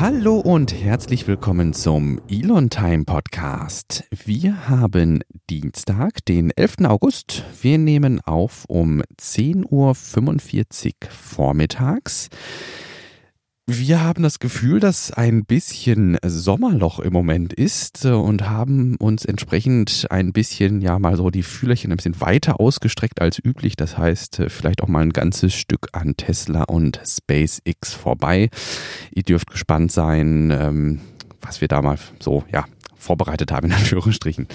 Hallo und herzlich willkommen zum Elon Time Podcast. Wir haben Dienstag, den 11. August. Wir nehmen auf um 10.45 Uhr vormittags. Wir haben das Gefühl, dass ein bisschen Sommerloch im Moment ist und haben uns entsprechend ein bisschen, ja, mal so die Fühlerchen ein bisschen weiter ausgestreckt als üblich. Das heißt, vielleicht auch mal ein ganzes Stück an Tesla und SpaceX vorbei. Ihr dürft gespannt sein, ähm, was wir da mal so, ja, vorbereitet haben, in Anführungsstrichen.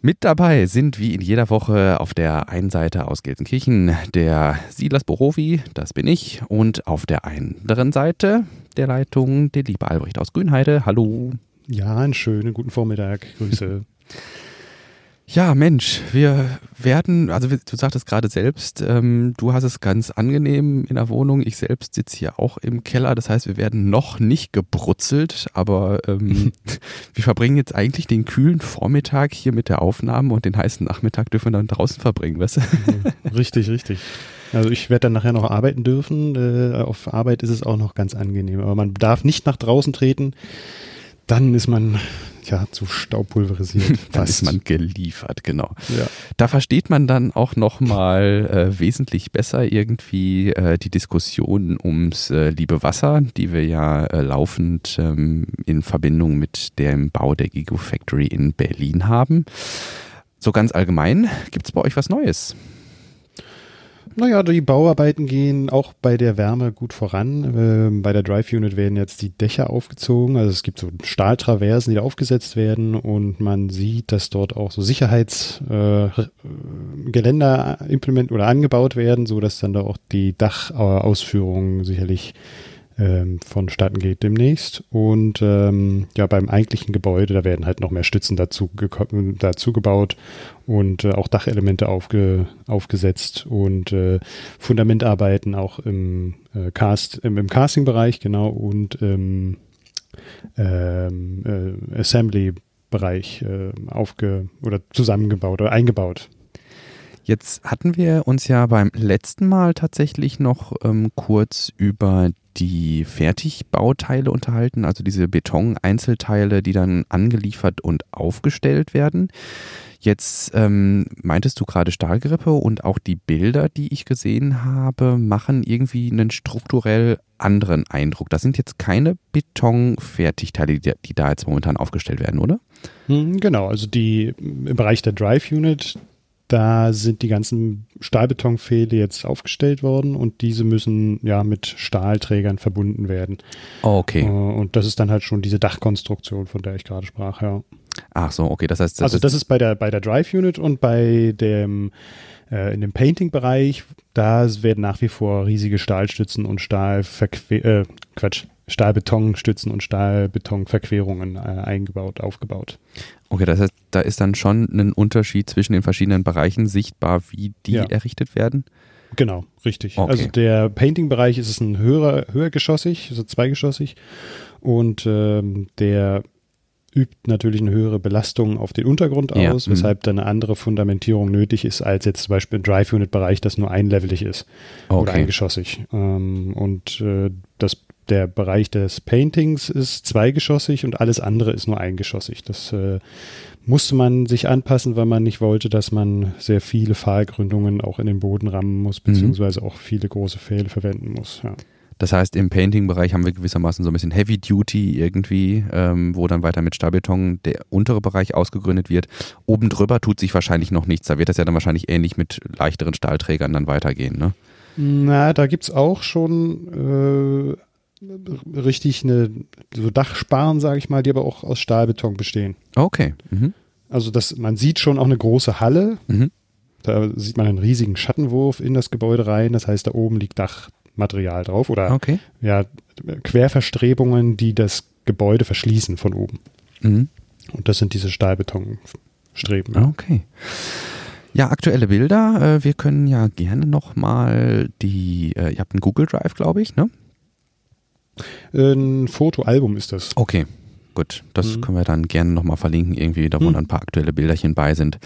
Mit dabei sind wie in jeder Woche auf der einen Seite aus Gelsenkirchen der Silas Borowi, das bin ich, und auf der anderen Seite der Leitung der liebe Albrecht aus Grünheide. Hallo. Ja, einen schönen guten Vormittag. Grüße. Ja, Mensch, wir werden, also du sagtest gerade selbst, ähm, du hast es ganz angenehm in der Wohnung. Ich selbst sitze hier auch im Keller. Das heißt, wir werden noch nicht gebrutzelt, aber ähm, wir verbringen jetzt eigentlich den kühlen Vormittag hier mit der Aufnahme und den heißen Nachmittag dürfen wir dann draußen verbringen, weißt du? richtig, richtig. Also ich werde dann nachher noch arbeiten dürfen. Äh, auf Arbeit ist es auch noch ganz angenehm. Aber man darf nicht nach draußen treten. Dann ist man ja, zu staubpulverisiert. dann ist man geliefert, genau. Ja. Da versteht man dann auch nochmal äh, wesentlich besser irgendwie äh, die Diskussion ums äh, liebe Wasser, die wir ja äh, laufend ähm, in Verbindung mit dem Bau der Gigafactory in Berlin haben. So ganz allgemein, gibt es bei euch was Neues? Naja, die Bauarbeiten gehen auch bei der Wärme gut voran. Ähm, bei der Drive Unit werden jetzt die Dächer aufgezogen. Also es gibt so Stahltraversen, die da aufgesetzt werden und man sieht, dass dort auch so Sicherheitsgeländer äh, implement oder angebaut werden, so dass dann da auch die Dachausführung sicherlich ähm, vonstatten geht demnächst. Und ähm, ja, beim eigentlichen Gebäude, da werden halt noch mehr Stützen dazu, dazu gebaut und äh, auch Dachelemente aufge, aufgesetzt und äh, Fundamentarbeiten auch im, äh, Cast, im, im Casting-Bereich, genau, und im ähm, äh, Assembly-Bereich äh, aufge oder zusammengebaut oder eingebaut. Jetzt hatten wir uns ja beim letzten Mal tatsächlich noch ähm, kurz über die Fertigbauteile unterhalten, also diese Beton-Einzelteile, die dann angeliefert und aufgestellt werden. Jetzt ähm, meintest du gerade Stahlgrippe und auch die Bilder, die ich gesehen habe, machen irgendwie einen strukturell anderen Eindruck. Das sind jetzt keine Betonfertigteile, die, die da jetzt momentan aufgestellt werden, oder? Hm, genau, also die im Bereich der Drive Unit, da sind die ganzen Stahlbetonpfähle jetzt aufgestellt worden und diese müssen ja mit Stahlträgern verbunden werden. Oh, okay. Äh, und das ist dann halt schon diese Dachkonstruktion, von der ich gerade sprach, ja. Ach so, okay, das heißt. Das also das ist bei der bei der Drive Unit und bei dem in dem Painting-Bereich, da werden nach wie vor riesige Stahlstützen und Stahlverque äh, Quatsch, Stahlbetonstützen und Stahlbetonverquerungen äh, eingebaut, aufgebaut. Okay, das heißt, da ist dann schon ein Unterschied zwischen den verschiedenen Bereichen sichtbar, wie die ja. errichtet werden? Genau, richtig. Okay. Also der Painting-Bereich ist es ein höherer, höhergeschossig, also zweigeschossig. Und ähm, der übt natürlich eine höhere Belastung auf den Untergrund aus, ja. weshalb dann eine andere Fundamentierung nötig ist, als jetzt zum Beispiel im Drive-Unit-Bereich, das nur einlevelig ist okay. oder eingeschossig. Ähm, und äh, das der Bereich des Paintings ist zweigeschossig und alles andere ist nur eingeschossig. Das äh, musste man sich anpassen, weil man nicht wollte, dass man sehr viele Pfahlgründungen auch in den Boden rammen muss, mhm. beziehungsweise mhm. auch viele große Pfähle verwenden muss. Ja. Das heißt, im Painting-Bereich haben wir gewissermaßen so ein bisschen Heavy Duty irgendwie, ähm, wo dann weiter mit Stahlbeton der untere Bereich ausgegründet wird. Oben drüber tut sich wahrscheinlich noch nichts. Da wird das ja dann wahrscheinlich ähnlich mit leichteren Stahlträgern dann weitergehen, ne? Na, da gibt es auch schon äh, richtig eine so Dachsparen, sage ich mal, die aber auch aus Stahlbeton bestehen. Okay. Mhm. Also das, man sieht schon auch eine große Halle. Mhm. Da sieht man einen riesigen Schattenwurf in das Gebäude rein. Das heißt, da oben liegt Dachmaterial drauf oder okay. ja, Querverstrebungen, die das Gebäude verschließen von oben. Mhm. Und das sind diese Stahlbetonstreben. Okay. Ja, aktuelle Bilder. Äh, wir können ja gerne nochmal die, äh, ihr habt einen Google Drive, glaube ich, ne? Ein Fotoalbum ist das. Okay, gut. Das mhm. können wir dann gerne nochmal verlinken, irgendwie, da wo mhm. ein paar aktuelle Bilderchen bei sind.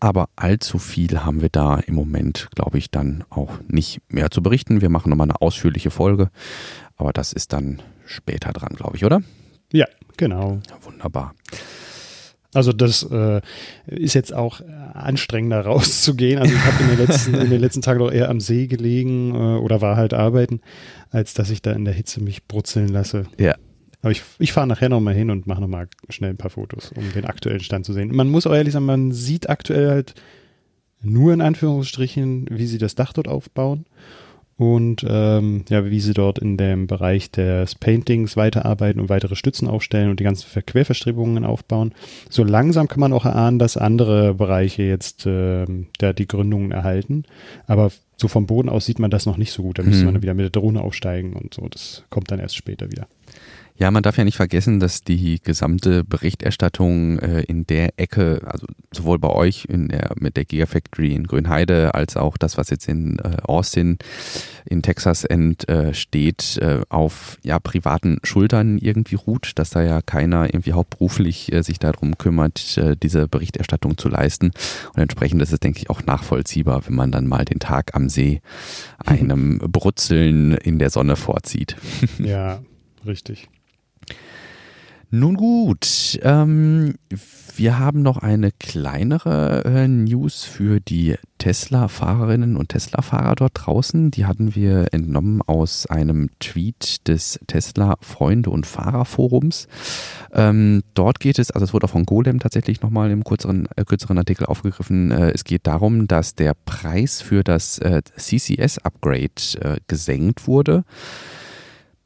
Aber allzu viel haben wir da im Moment, glaube ich, dann auch nicht mehr zu berichten. Wir machen nochmal eine ausführliche Folge. Aber das ist dann später dran, glaube ich, oder? Ja, genau. Wunderbar. Also das äh, ist jetzt auch anstrengender rauszugehen. Also ich habe in, den letzten, in den letzten Tagen doch eher am See gelegen äh, oder war halt arbeiten, als dass ich da in der Hitze mich brutzeln lasse. Ja. Aber ich, ich fahre nachher nochmal hin und mache nochmal schnell ein paar Fotos, um den aktuellen Stand zu sehen. Man muss auch ehrlich sagen, man sieht aktuell halt nur in Anführungsstrichen, wie sie das Dach dort aufbauen und ähm, ja, wie sie dort in dem Bereich des Paintings weiterarbeiten und weitere Stützen aufstellen und die ganzen Querverstrebungen aufbauen. So langsam kann man auch erahnen, dass andere Bereiche jetzt äh, da die Gründungen erhalten. Aber so vom Boden aus sieht man das noch nicht so gut. Da müsste Hm. man wieder mit der Drohne aufsteigen und so. Das kommt dann erst später wieder. Ja, man darf ja nicht vergessen, dass die gesamte Berichterstattung äh, in der Ecke, also sowohl bei euch in der, mit der Gigafactory in Grünheide, als auch das, was jetzt in äh, Austin in Texas entsteht, äh, auf ja privaten Schultern irgendwie ruht, dass da ja keiner irgendwie hauptberuflich äh, sich darum kümmert, äh, diese Berichterstattung zu leisten. Und entsprechend ist es, denke ich, auch nachvollziehbar, wenn man dann mal den Tag am See einem Brutzeln in der Sonne vorzieht. Ja, richtig. Nun gut, ähm, wir haben noch eine kleinere äh, News für die Tesla-Fahrerinnen und Tesla-Fahrer dort draußen. Die hatten wir entnommen aus einem Tweet des Tesla-Freunde- und Fahrerforums. Ähm, dort geht es, also es wurde auch von Golem tatsächlich nochmal im kürzeren, äh, kürzeren Artikel aufgegriffen. Äh, es geht darum, dass der Preis für das äh, CCS-Upgrade äh, gesenkt wurde.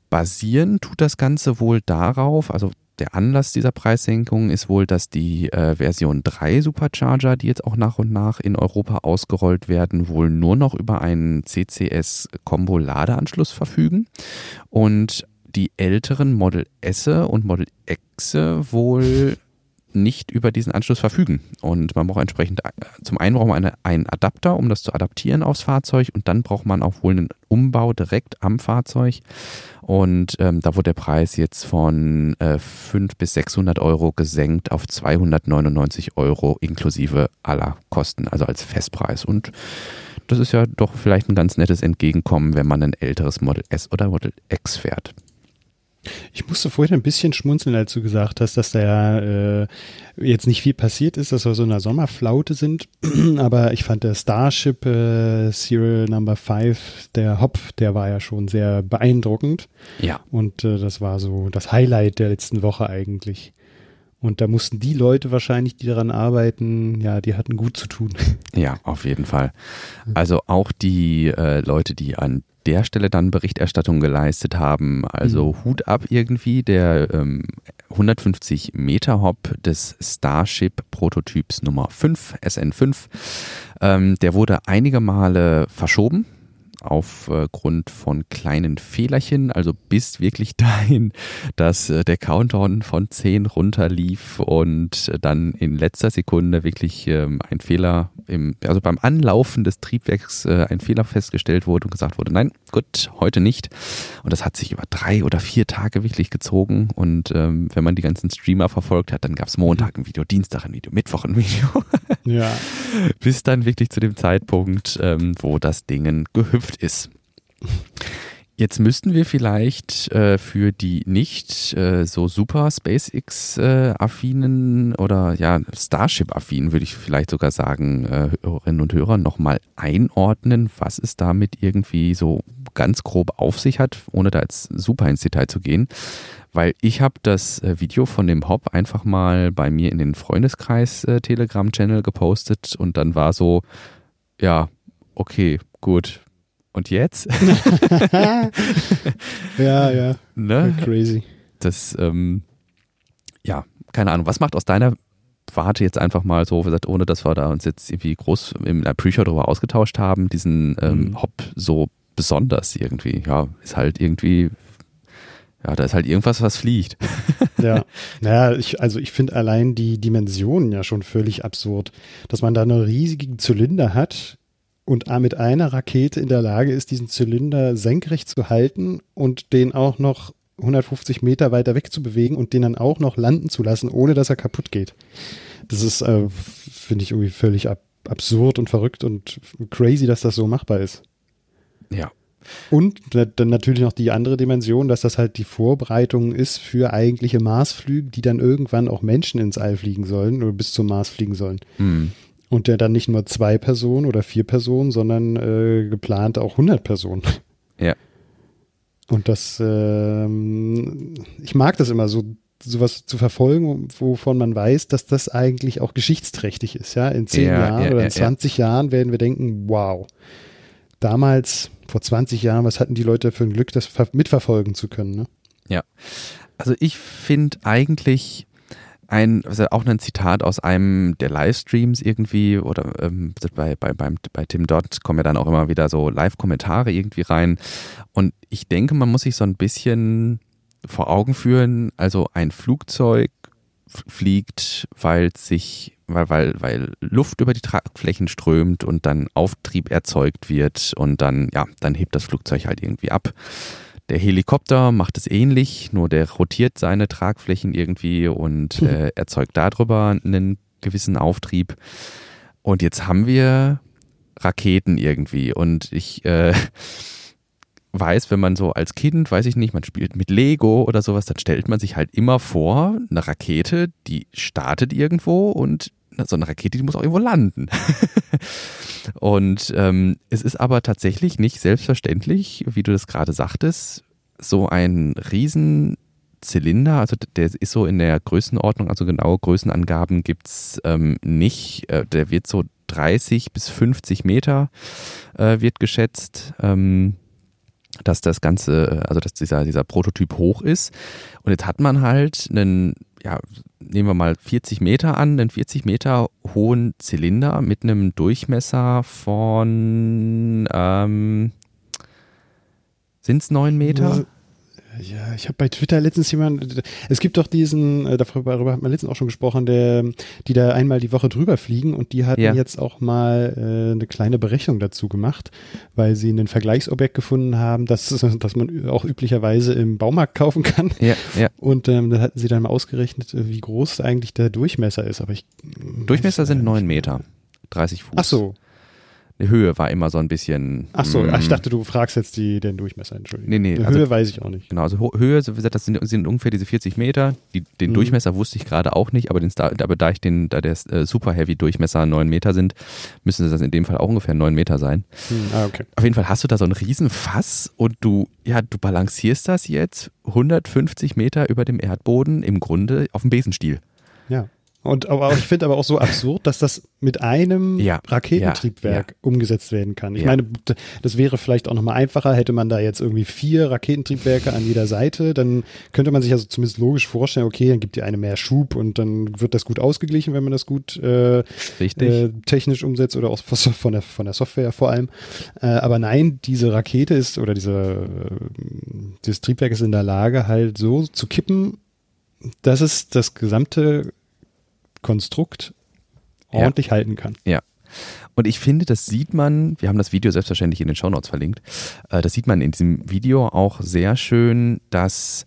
Basieren tut das Ganze wohl darauf, also der Anlass dieser Preissenkung ist wohl, dass die äh, Version 3 Supercharger, die jetzt auch nach und nach in Europa ausgerollt werden, wohl nur noch über einen CCS-Kombo-Ladeanschluss verfügen. Und die älteren Model S und Model X wohl nicht über diesen Anschluss verfügen. Und man braucht entsprechend, äh, zum einen braucht man eine, einen Adapter, um das zu adaptieren aufs Fahrzeug und dann braucht man auch wohl einen Umbau direkt am Fahrzeug. Und ähm, da wurde der Preis jetzt von äh, 500 bis 600 Euro gesenkt auf 299 Euro inklusive aller Kosten, also als Festpreis. Und das ist ja doch vielleicht ein ganz nettes Entgegenkommen, wenn man ein älteres Model S oder Model X fährt. Ich musste vorhin ein bisschen schmunzeln, als du gesagt hast, dass da ja äh, jetzt nicht viel passiert ist, dass wir so in einer Sommerflaute sind. Aber ich fand der Starship äh, Serial Number 5, der Hop, der war ja schon sehr beeindruckend. Ja. Und äh, das war so das Highlight der letzten Woche eigentlich. Und da mussten die Leute wahrscheinlich, die daran arbeiten, ja, die hatten gut zu tun. Ja, auf jeden Fall. Also auch die äh, Leute, die an der Stelle dann Berichterstattung geleistet haben, also Hut ab irgendwie, der ähm, 150 Meter Hop des Starship Prototyps Nummer 5, SN5, ähm, der wurde einige Male verschoben aufgrund von kleinen Fehlerchen, also bis wirklich dahin, dass äh, der Countdown von 10 runterlief und dann in letzter Sekunde wirklich ähm, ein Fehler, im, also beim Anlaufen des Triebwerks äh, ein Fehler festgestellt wurde und gesagt wurde, nein, gut, heute nicht. Und das hat sich über drei oder vier Tage wirklich gezogen und ähm, wenn man die ganzen Streamer verfolgt hat, dann gab es Montag ein Video, Dienstag ein Video, Mittwoch ein Video. Ja. bis dann wirklich zu dem Zeitpunkt, ähm, wo das Ding gehüpft ist. Jetzt müssten wir vielleicht äh, für die nicht äh, so super SpaceX-affinen äh, oder ja Starship-affinen, würde ich vielleicht sogar sagen, äh, Hörerinnen und Hörer nochmal einordnen, was es damit irgendwie so ganz grob auf sich hat, ohne da jetzt super ins Detail zu gehen. Weil ich habe das äh, Video von dem Hop einfach mal bei mir in den Freundeskreis äh, gepostet und dann war so, ja, okay, gut. Und jetzt? ja, ja. ne? Crazy. Das, ähm, ja, keine Ahnung. Was macht aus deiner Warte jetzt einfach mal so, wie gesagt, ohne dass wir da uns jetzt irgendwie groß in der Pre-Show darüber ausgetauscht haben, diesen ähm, Mhm. Hop so besonders irgendwie? Ja, ist halt irgendwie, ja, da ist halt irgendwas, was fliegt. Ja, naja, ich, also ich finde allein die Dimensionen ja schon völlig absurd, dass man da einen riesigen Zylinder hat und mit einer Rakete in der Lage ist, diesen Zylinder senkrecht zu halten und den auch noch 150 Meter weiter weg zu bewegen und den dann auch noch landen zu lassen, ohne dass er kaputt geht. Das ist, äh, finde ich, irgendwie völlig ab absurd und verrückt und crazy, dass das so machbar ist. Ja. Und dann natürlich noch die andere Dimension, dass das halt die Vorbereitung ist für eigentliche Marsflüge, die dann irgendwann auch Menschen ins All fliegen sollen oder bis zum Mars fliegen sollen. Mhm. Und der dann nicht nur zwei Personen oder vier Personen, sondern äh, geplant auch 100 Personen. Ja. Und das, ähm, ich mag das immer so, sowas zu verfolgen, wovon man weiß, dass das eigentlich auch geschichtsträchtig ist. Ja, in zehn Ja, Jahren ja, oder ja, in 20 Jahren werden wir denken, wow, damals, vor 20 Jahren, was hatten die Leute für ein Glück, das ver- mitverfolgen zu können. Ne? Also ich finde eigentlich ein, also auch ein Zitat aus einem der Livestreams irgendwie oder ähm, bei, bei, beim, bei Tim Dodd kommen ja dann auch immer wieder so Live-Kommentare irgendwie rein. Und ich denke, man muss sich so ein bisschen vor Augen führen, also ein Flugzeug fliegt, weil sich, weil, weil, weil Luft über die Tragflächen strömt und dann Auftrieb erzeugt wird und dann, ja, dann hebt das Flugzeug halt irgendwie ab. Der Helikopter macht es ähnlich, nur der rotiert seine Tragflächen irgendwie und Mhm. äh, erzeugt darüber einen gewissen Auftrieb. Und jetzt haben wir Raketen irgendwie und ich äh, weiß, wenn man so als Kind, weiß ich nicht, man spielt mit Lego oder sowas, dann stellt man sich halt immer vor, eine Rakete, die startet irgendwo und so eine Rakete, die muss auch irgendwo landen. und ähm, es ist aber tatsächlich nicht selbstverständlich, wie du das gerade sagtest, so ein riesen Zylinder, also der ist so in der Größenordnung, also genaue Größenangaben gibt's ähm, nicht. Äh, der wird so 30 bis 50 Meter äh, wird geschätzt, ähm, dass das Ganze, also dass dieser, dieser Prototyp hoch ist. Und jetzt hat man halt einen, ja, nehmen wir mal 40 Meter an, einen 40 Meter hohen Zylinder mit einem Durchmesser von, ähm, sind es 9 Meter? Ja, ich habe bei Twitter letztens jemand, es gibt doch diesen, äh, darüber, hat man letztens auch schon gesprochen, der, die da einmal die Woche drüber fliegen und die hatten Ja. jetzt auch mal äh, eine kleine Berechnung dazu gemacht, weil sie ein Vergleichsobjekt gefunden haben, das, das man auch üblicherweise im Baumarkt kaufen kann. Ja, ja. Und ähm, da hatten sie dann mal ausgerechnet, äh, wie groß eigentlich der Durchmesser ist. Aber ich Durchmesser sind leider 9 nicht. Meter. 30 Fuß. Ach so, Die Höhe war immer so ein bisschen. ach so. mm, Ich dachte, du fragst jetzt die, den Durchmesser, Entschuldigung. Nee, nee, Die also- Höhe weiß ich auch nicht. Genau, also Höhe, so wie gesagt, das sind, sind ungefähr diese 40 Meter. Die, den Mhm. Durchmesser wusste ich gerade auch nicht, aber, den, aber da ich den, da der äh, Super Heavy Durchmesser 9 Meter sind, müssen das in dem Fall auch ungefähr 9 Meter sein. Hm, ah, okay. Auf jeden Fall hast du da so ein Riesenfass und du, ja, du balancierst das jetzt 150 Meter über dem Erdboden im Grunde auf dem Besenstiel. Ja. Und aber ich finde aber auch so absurd, dass das mit einem Ja, Raketentriebwerk ja, umgesetzt werden kann. Ich Ja. meine, das wäre vielleicht auch nochmal einfacher, hätte man da jetzt irgendwie vier Raketentriebwerke an jeder Seite, dann könnte man sich also zumindest logisch vorstellen, okay, dann gibt die eine mehr Schub und dann wird das gut ausgeglichen, wenn man das gut äh, äh, technisch umsetzt oder auch von der, von der Software vor allem. Äh, aber nein, diese Rakete ist oder diese, dieses Triebwerk ist in der Lage, halt so zu kippen, dass es das gesamte Konstrukt Ja. ordentlich halten kann. Und ich finde, das sieht man, wir haben das Video selbstverständlich in den Shownotes verlinkt, äh, das sieht man in diesem Video auch sehr schön, dass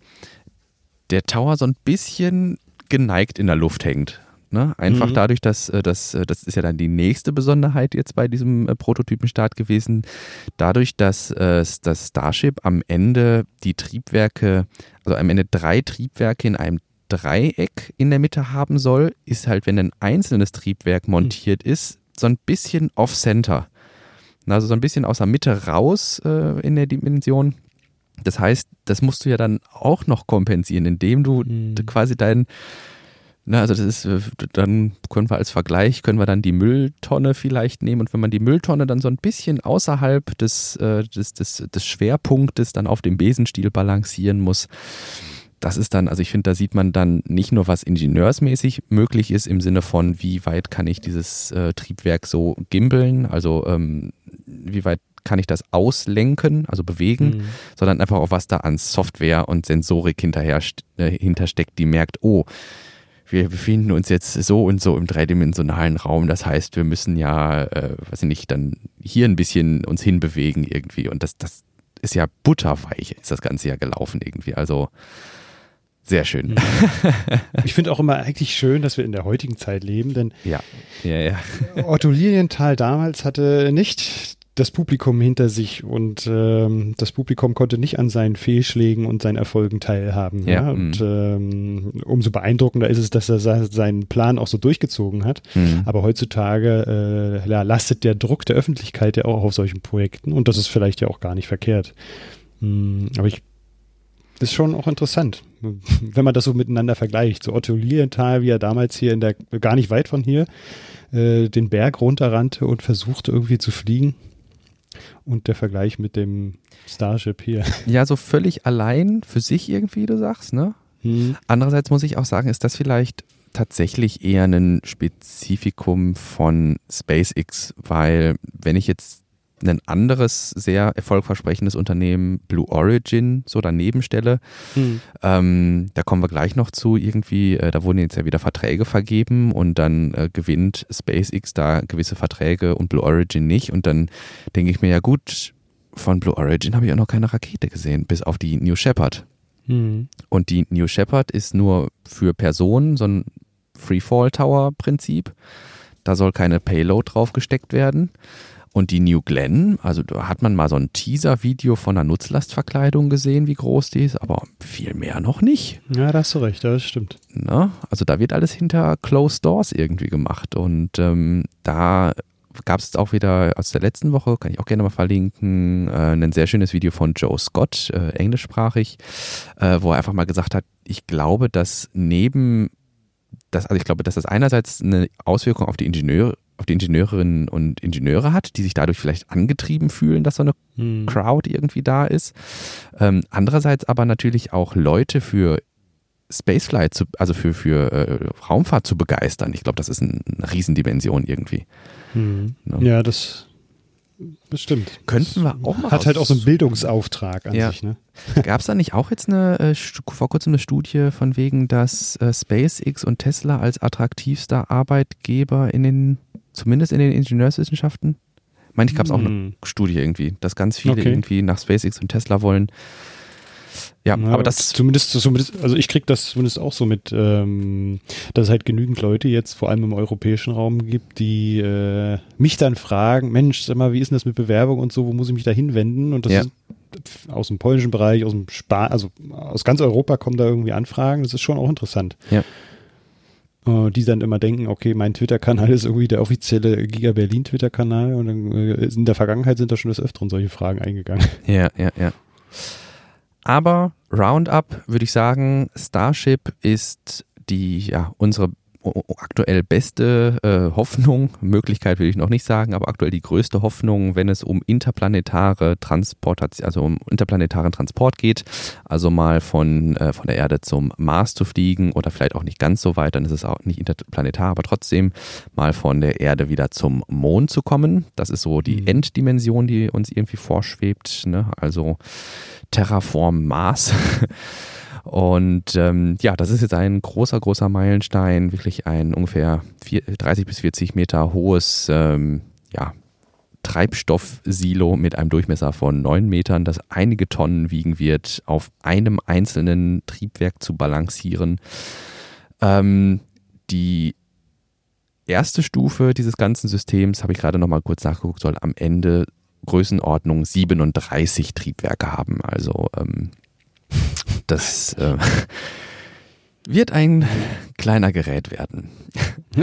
der Tower so ein bisschen geneigt in der Luft hängt. Ne? Einfach Mhm. dadurch, dass äh, das, äh, das ist ja dann die nächste Besonderheit jetzt bei diesem Prototypenstart gewesen, dadurch, dass das Starship am Ende die Triebwerke, also am Ende drei Triebwerke in einem Dreieck in der Mitte haben soll, ist halt, wenn ein einzelnes Triebwerk montiert ist, so ein bisschen off-center. Also so ein bisschen aus der Mitte raus äh, in der Dimension. Das heißt, das musst du ja dann auch noch kompensieren, indem du Mhm. quasi dein, na, also das ist, äh, dann können wir als Vergleich, können wir dann die Mülltonne vielleicht nehmen und wenn man die Mülltonne dann so ein bisschen außerhalb des, äh, des, des, des Schwerpunktes dann auf dem Besenstiel balancieren muss, das ist dann, also ich finde, da sieht man dann nicht nur, was ingenieursmäßig möglich ist, im Sinne von, wie weit kann ich dieses äh, Triebwerk so gimbeln, also ähm, wie weit kann ich das auslenken, also bewegen, Mhm. sondern einfach auch, was da an Software und Sensorik hinterher äh, hintersteckt, die merkt, oh, wir befinden uns jetzt so und so im dreidimensionalen Raum. Das heißt, wir müssen ja, äh, weiß ich nicht, dann hier ein bisschen uns hinbewegen irgendwie. Und das, das ist ja butterweich, ist das Ganze ja gelaufen irgendwie. Also sehr schön. Ich finde auch immer eigentlich schön, dass wir in der heutigen Zeit leben, denn Ja, ja, ja. Otto Lilienthal damals hatte nicht das Publikum hinter sich und ähm, das Publikum konnte nicht an seinen Fehlschlägen und seinen Erfolgen teilhaben. Ja? Und ähm, umso beeindruckender ist es, dass er seinen Plan auch so durchgezogen hat. Mhm. Aber heutzutage äh, lastet der Druck der Öffentlichkeit ja auch auf solchen Projekten und das ist vielleicht ja auch gar nicht verkehrt. Mhm, aber ich ist schon auch interessant, wenn man das so miteinander vergleicht. So Otto Lilienthal, wie er damals hier in der, gar nicht weit von hier, äh, den Berg runterrannte und versuchte irgendwie zu fliegen. Und der Vergleich mit dem Starship hier. Ja, so völlig allein für sich irgendwie, du sagst, ne? Hm. Andererseits muss ich auch sagen, ist das vielleicht tatsächlich eher ein Spezifikum von SpaceX, weil wenn ich jetzt ein anderes sehr erfolgversprechendes Unternehmen, Blue Origin, so daneben stelle. Hm. Ähm, da kommen wir gleich noch zu. Irgendwie, äh, da wurden jetzt ja wieder Verträge vergeben und dann äh, gewinnt SpaceX da gewisse Verträge und Blue Origin nicht. Und dann denke ich mir, ja gut, von Blue Origin habe ich auch noch keine Rakete gesehen, bis auf die New Shepard. Hm. Und die New Shepard ist nur für Personen so ein Freefall Tower Prinzip. Da soll keine Payload drauf gesteckt werden. Und die New Glenn, also da hat man mal so ein Teaser-Video von einer Nutzlastverkleidung gesehen, wie groß die ist, aber viel mehr noch nicht. Ja, da hast du recht, das stimmt. Na, also da wird alles hinter Closed Doors irgendwie gemacht. Und ähm, da gab es auch wieder aus der letzten Woche, kann ich auch gerne mal verlinken, äh, ein sehr schönes Video von Joe Scott, äh, englischsprachig, äh, wo er einfach mal gesagt hat, ich glaube, dass neben das, also ich glaube, dass das einerseits eine Auswirkung auf die Ingenieure auf die Ingenieurinnen und Ingenieure hat, die sich dadurch vielleicht angetrieben fühlen, dass so eine hm. Crowd irgendwie da ist. Ähm, andererseits aber natürlich auch Leute für Spaceflight, zu, also für, für äh, Raumfahrt zu begeistern. Ich glaube, das ist ein, eine Riesendimension irgendwie. Hm. Ja. ja, das, das stimmt. Könnten wir auch mal. Hat halt auch so einen Bildungsauftrag an ja. sich, ne? Gab es da nicht auch jetzt eine, äh, vor kurzem eine Studie von wegen, dass äh, SpaceX und Tesla als attraktivster Arbeitgeber in den zumindest in den Ingenieurswissenschaften. Ich meine, ich gab es auch eine hm. Studie irgendwie, dass ganz viele okay. irgendwie nach SpaceX und Tesla wollen. Ja, ja, aber das. Zumindest, zumindest, also ich kriege das zumindest auch so mit, ähm, dass es halt genügend Leute jetzt vor allem im europäischen Raum gibt, die äh, mich dann fragen, Mensch, sag mal, wie ist denn das mit Bewerbung und so, wo muss ich mich da hinwenden? Und das ja. ist aus dem polnischen Bereich, aus dem Spa also aus ganz Europa kommen da irgendwie Anfragen. Das ist schon auch interessant. Ja. Äh, die dann immer denken, okay, mein Twitter-Kanal ist irgendwie der offizielle Giga Berlin Twitter-Kanal und dann äh, in der Vergangenheit sind da schon des Öfteren solche Fragen eingegangen. Ja, ja, ja. Aber Roundup würde ich sagen, Starship ist die, ja, unsere aktuell beste äh, Hoffnung, Möglichkeit will ich noch nicht sagen, aber aktuell die größte Hoffnung, wenn es um interplanetare Transportation, also um interplanetaren Transport geht, also mal von, äh, von der Erde zum Mars zu fliegen oder vielleicht auch nicht ganz so weit, dann ist es auch nicht interplanetar, aber trotzdem mal von der Erde wieder zum Mond zu kommen. Das ist so die mhm. Enddimension, die uns irgendwie vorschwebt, ne? also Terraform Mars. Und ähm, ja, das ist jetzt ein großer, großer Meilenstein, wirklich ein ungefähr vier, 30 bis 40 Meter hohes ähm, ja, Treibstoffsilo mit einem Durchmesser von 9 Metern, das einige Tonnen wiegen wird, auf einem einzelnen Triebwerk zu balancieren. Ähm, die erste Stufe dieses ganzen Systems, habe ich gerade noch mal kurz nachgeguckt, soll am Ende Größenordnung 37 Triebwerke haben. Also ähm, das äh, wird ein kleiner Gerät werden.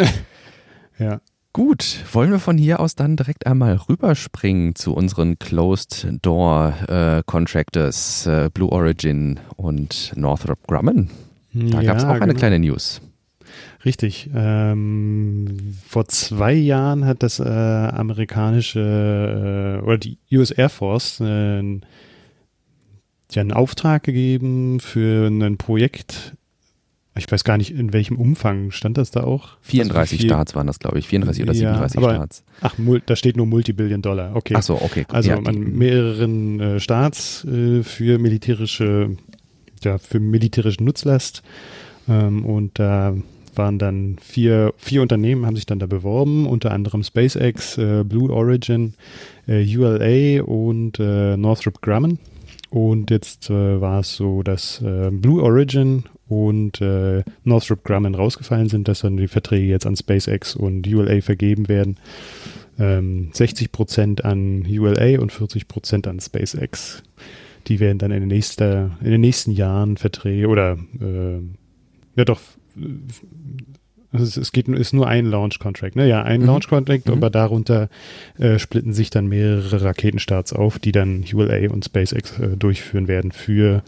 ja. Gut, wollen wir von hier aus dann direkt einmal rüberspringen zu unseren Closed Door äh, Contractors äh, Blue Origin und Northrop Grumman? Da ja, gab es auch eine genau. kleine News. Richtig. Ähm, vor zwei Jahren hat das äh, amerikanische äh, oder die US Air Force äh, ja einen Auftrag gegeben für ein Projekt. Ich weiß gar nicht, in welchem Umfang stand das da auch? 34 also Starts waren das, glaube ich. 34 oder 37 aber, Starts. Ach, da steht nur Multibillion Dollar. Okay. Ach so, okay. Also ja, an mehreren äh, Starts äh, für militärische, ja, für militärische Nutzlast. Ähm, und da waren dann vier, vier Unternehmen, haben sich dann da beworben, unter anderem SpaceX, äh, Blue Origin, äh, ULA und äh, Northrop Grumman. Und jetzt äh, war es so, dass äh, Blue Origin und äh, Northrop Grumman rausgefallen sind, dass dann die Verträge jetzt an SpaceX und ULA vergeben werden. ähm, 60 Prozent an ULA und 40 Prozent an SpaceX. Die werden dann in den, nächsten, in den nächsten Jahren Verträge oder äh, ja doch also es geht, ist nur ein Launch-Contract, ne? Ja, ein mhm. Launch-Contract, mhm. aber darunter äh, splitten sich dann mehrere Raketenstarts auf, die dann ULA und SpaceX äh, durchführen werden für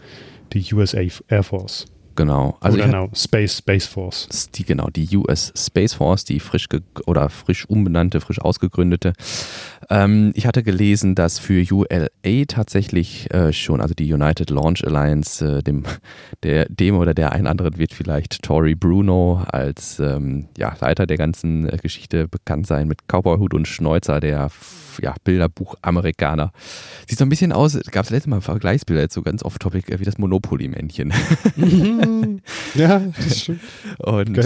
die USA Air Force. Genau. Also genau, Space, Space Force. Die, genau, die US Space Force, die frisch oder frisch umbenannte, frisch ausgegründete. Ähm, ich hatte gelesen, dass für ULA tatsächlich äh, schon, also die United Launch Alliance, äh, dem, der, dem oder der einen anderen wird vielleicht Tori Bruno als ähm, ja, Leiter der ganzen äh, Geschichte bekannt sein mit Cowboyhut und Schnäuzer, der ja, Bilderbuch-Amerikaner. Sieht so ein bisschen aus, gab es letztes Mal Vergleichsbilder, jetzt so ganz off-topic, äh, wie das Monopoly-Männchen. ja, das ist schön. Und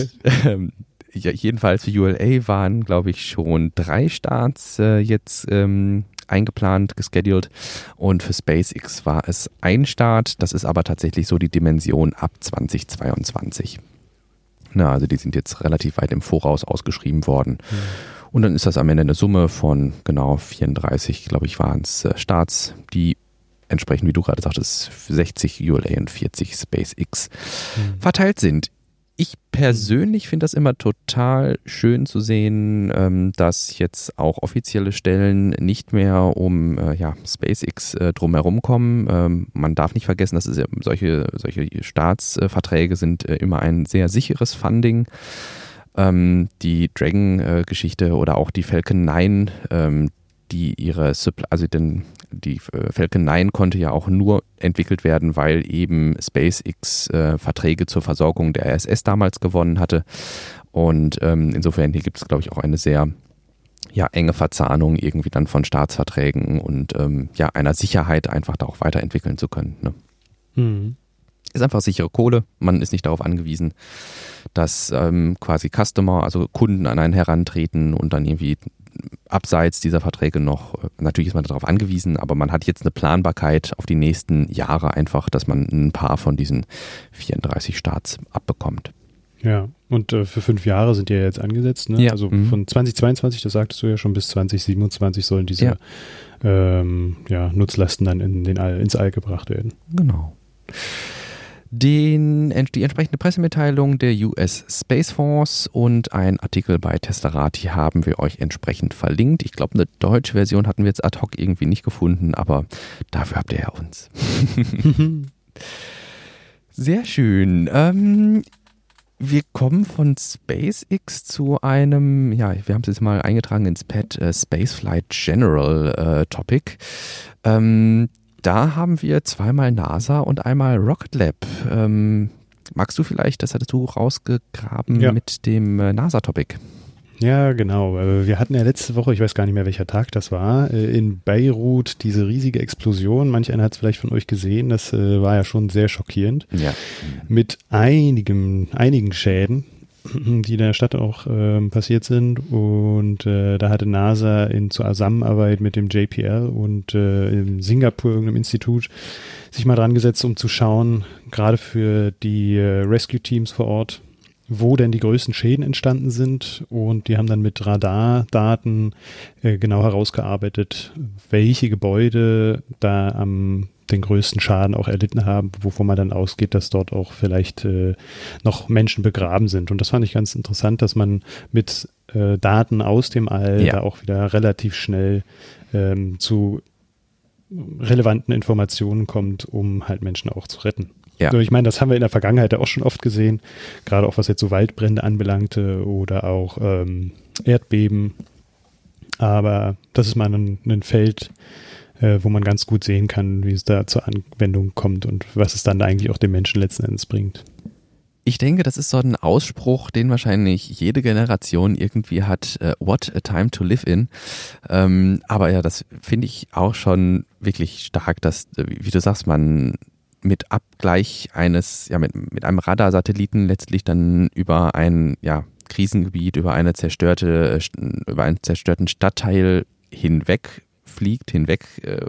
ähm, ja, jedenfalls für ULA waren, glaube ich, schon drei Starts äh, jetzt ähm, eingeplant, gescheduled. Und für SpaceX war es ein Start. Das ist aber tatsächlich so die Dimension ab 2022. Na, also die sind jetzt relativ weit im Voraus ausgeschrieben worden. Mhm. Und dann ist das am Ende eine Summe von genau 34, glaube ich, waren es äh, Starts, die entsprechend, wie du gerade sagtest, 60 ULA und 40 SpaceX mhm. verteilt sind. Ich persönlich finde das immer total schön zu sehen, ähm, dass jetzt auch offizielle Stellen nicht mehr um äh, ja, SpaceX äh, drumherum kommen. Ähm, man darf nicht vergessen, dass ja solche, solche Staatsverträge sind äh, immer ein sehr sicheres Funding. Ähm, die Dragon-Geschichte oder auch die Falcon 9, ähm, die ihre, also den, die äh, Falcon 9 konnte ja auch nur entwickelt werden, weil eben SpaceX äh, Verträge zur Versorgung der ISS damals gewonnen hatte. Und ähm, insofern hier gibt es, glaube ich, auch eine sehr ja, enge Verzahnung irgendwie dann von Staatsverträgen und ähm, ja, einer Sicherheit einfach da auch weiterentwickeln zu können. Ne? Mhm. Ist einfach sichere Kohle. Man ist nicht darauf angewiesen, dass ähm, quasi Customer, also Kunden an einen herantreten und dann irgendwie abseits dieser Verträge noch, äh, natürlich ist man darauf angewiesen, aber man hat jetzt eine Planbarkeit auf die nächsten Jahre einfach, dass man ein paar von diesen 34 Starts abbekommt. Ja, und äh, für fünf Jahre sind die ja jetzt angesetzt. Ne? Ja. Also mhm. von 2022, das sagtest du ja schon, bis 2027 sollen diese ja. Ähm, ja, Nutzlasten dann in den All, ins All gebracht werden. Genau. Den, die entsprechende Pressemitteilung der US Space Force und ein Artikel bei Teslarati haben wir euch entsprechend verlinkt. Ich glaube, eine deutsche Version hatten wir jetzt ad hoc irgendwie nicht gefunden, aber dafür habt ihr ja uns. Sehr schön. Ähm, wir kommen von SpaceX zu einem, ja, wir haben es jetzt mal eingetragen ins Pad, äh, Spaceflight General äh, Topic. Ähm, da haben wir zweimal NASA und einmal Rocket Lab. Ähm, magst du vielleicht, das hattest du rausgegraben ja. mit dem äh, NASA-Topic? Ja, genau. Äh, wir hatten ja letzte Woche, ich weiß gar nicht mehr, welcher Tag das war, äh, in Beirut diese riesige Explosion. Manch einer hat es vielleicht von euch gesehen. Das war ja schon sehr schockierend. Ja. Mit einigen, einigen Schäden. Die in der Stadt auch ähm, passiert sind. Und äh, da hatte NASA in Zusammenarbeit mit dem JPL und äh, in Singapur, irgendeinem Institut, sich mal dran gesetzt, um zu schauen, gerade für die äh, Rescue-Teams vor Ort, wo denn die größten Schäden entstanden sind. Und die haben dann mit Radardaten äh, genau herausgearbeitet, welche Gebäude da am den größten Schaden auch erlitten haben, wovon man dann ausgeht, dass dort auch vielleicht äh, noch Menschen begraben sind. Und das fand ich ganz interessant, dass man mit äh, Daten aus dem All ja. da auch wieder relativ schnell ähm, zu relevanten Informationen kommt, um halt Menschen auch zu retten. Ja. Also ich meine, das haben wir in der Vergangenheit auch schon oft gesehen, gerade auch was jetzt so Waldbrände anbelangte oder auch ähm, Erdbeben. Aber das ist mal ein, ein Feld, äh, wo man ganz gut sehen kann, wie es da zur Anwendung kommt und was es dann eigentlich auch den Menschen letzten Endes bringt. Ich denke, das ist so ein Ausspruch, den wahrscheinlich jede Generation irgendwie hat, uh, what a time to live in. Ähm, aber ja, das finde ich auch schon wirklich stark, dass, wie du sagst, man mit Abgleich eines, ja, mit, mit einem Radarsatelliten letztlich dann über ein, ja, Krisengebiet, über eine zerstörte, über einen zerstörten Stadtteil hinweg fliegt, hinweg äh,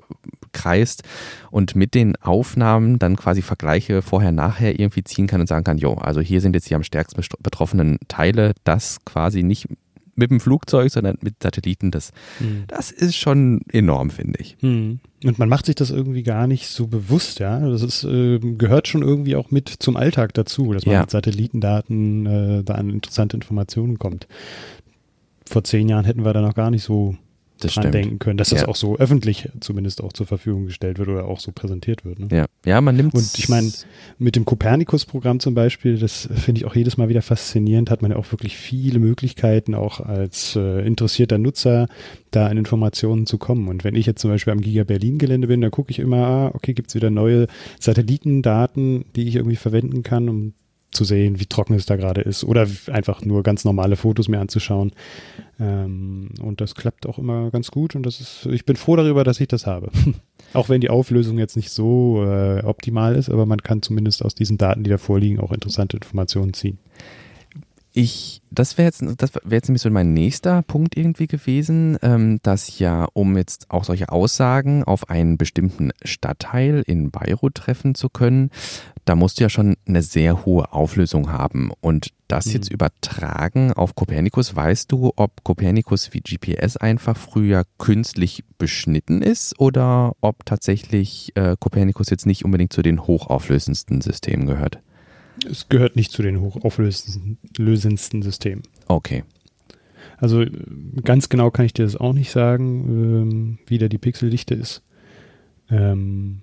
kreist und mit den Aufnahmen dann quasi Vergleiche vorher, nachher irgendwie ziehen kann und sagen kann, jo, also hier sind jetzt die am stärksten betroffenen Teile, das quasi nicht mit dem Flugzeug, sondern mit Satelliten. Das, Mhm. das ist schon enorm, finde ich. Hm. Und man macht sich das irgendwie gar nicht so bewusst, ja. Das ist, äh, gehört schon irgendwie auch mit zum Alltag dazu, dass man Ja. mit Satellitendaten äh, da an interessante Informationen kommt. Vor zehn Jahren hätten wir da noch gar nicht so Das dran stimmt. denken können, dass das Ja. auch so öffentlich zumindest auch zur Verfügung gestellt wird oder auch so präsentiert wird. Ne? Ja, ja man nimmt Und ich meine, mit dem Copernicus-Programm zum Beispiel, das finde ich auch jedes Mal wieder faszinierend, hat man ja auch wirklich viele Möglichkeiten, auch als äh, interessierter Nutzer da an Informationen zu kommen. Und wenn ich jetzt zum Beispiel am Giga Berlin-Gelände bin, da gucke ich immer, ah, okay, gibt es wieder neue Satellitendaten, die ich irgendwie verwenden kann, um zu sehen, wie trocken es da gerade ist oder einfach nur ganz normale Fotos mir anzuschauen. Ähm, und das klappt auch immer ganz gut und das ist, ich bin froh darüber, dass ich das habe. auch wenn die Auflösung jetzt nicht so äh, optimal ist, aber man kann zumindest aus diesen Daten, die da vorliegen, auch interessante Informationen ziehen. Ich, das wäre jetzt, das wäre jetzt nämlich so mein nächster Punkt irgendwie gewesen, ähm, dass ja, um jetzt auch solche Aussagen auf einen bestimmten Stadtteil in Beirut treffen zu können, da musst du ja schon eine sehr hohe Auflösung haben. Und das Mhm. jetzt übertragen auf Kopernikus, weißt du, ob Kopernikus wie GPS einfach früher künstlich beschnitten ist oder ob tatsächlich äh, Kopernikus jetzt nicht unbedingt zu den hochauflösendsten Systemen gehört? Es gehört nicht zu den hochauflösendsten Systemen. Okay. Also äh, ganz genau kann ich dir das auch nicht sagen, ähm, wie da die Pixeldichte ist. Ähm,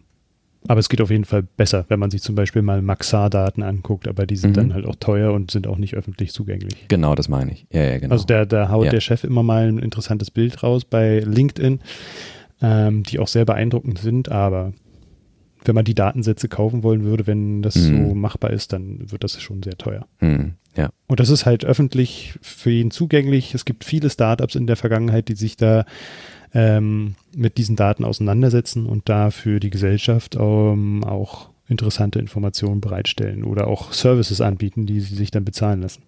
aber es geht auf jeden Fall besser, wenn man sich zum Beispiel mal Maxar-Daten anguckt, aber die sind Mhm. dann halt auch teuer und sind auch nicht öffentlich zugänglich. Genau, das meine ich. Ja, ja, genau. Also da, da haut Ja. der Chef immer mal ein interessantes Bild raus bei LinkedIn, ähm, die auch sehr beeindruckend sind, aber wenn man die Datensätze kaufen wollen würde, wenn das Mhm. so machbar ist, dann wird das schon sehr teuer. Hm, ja. Und das ist halt öffentlich für jeden zugänglich. Es gibt viele Startups in der Vergangenheit, die sich da ähm, mit diesen Daten auseinandersetzen und da für die Gesellschaft ähm, auch interessante Informationen bereitstellen oder auch Services anbieten, die sie sich dann bezahlen lassen.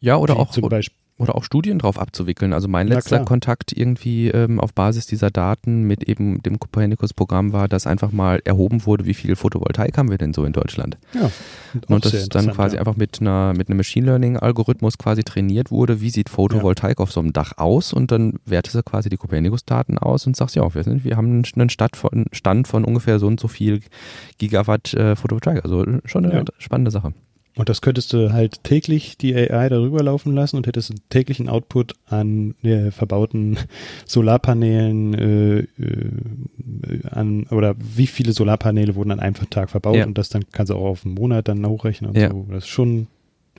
Ja, oder Wie auch, zum Beispiel. Oder auch Studien drauf abzuwickeln. Also mein letzter. Kontakt irgendwie ähm, auf Basis dieser Daten mit eben dem Copernicus-Programm war, dass einfach mal erhoben wurde, wie viel Photovoltaik haben wir denn so in Deutschland. Ja, Und das dann quasi ja. einfach mit einer mit einem Machine Learning-Algorithmus quasi trainiert wurde, wie sieht Photovoltaik auf so einem Dach aus und dann wertest du quasi die Copernicus-Daten aus und sagst, ja, wir, sind, wir haben einen Stand von, Stand von ungefähr so und so viel Gigawatt äh, Photovoltaik. Also schon eine Ja. spannende Sache. Und das könntest du halt täglich die AI darüber laufen lassen und hättest einen täglichen Output an äh, verbauten Solarpanelen äh, äh, an oder wie viele Solarpaneele wurden an einem Tag verbaut Ja. und das dann kannst du auch auf einen Monat dann hochrechnen und Ja. so. Das ist schon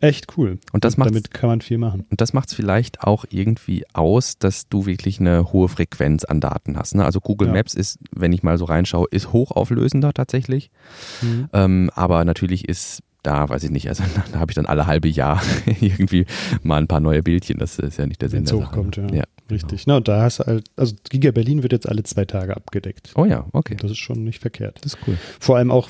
echt cool. Und das macht's- damit kann man viel machen. Und das macht es vielleicht auch irgendwie aus, dass du wirklich eine hohe Frequenz an Daten hast. Ne? Also Google Ja. Maps ist, wenn ich mal so reinschaue, ist hochauflösender tatsächlich. Ähm, aber natürlich ist da, weiß ich nicht, also da habe ich dann alle halbe Jahr irgendwie mal ein paar neue Bildchen. Das ist ja nicht der Sinn Wenn hochkommt, ja. ja. Richtig. Na, und da hast du halt, also Giga Berlin wird jetzt alle zwei Tage abgedeckt. Oh ja, okay. Das ist schon nicht verkehrt. Das ist cool. Vor allem auch,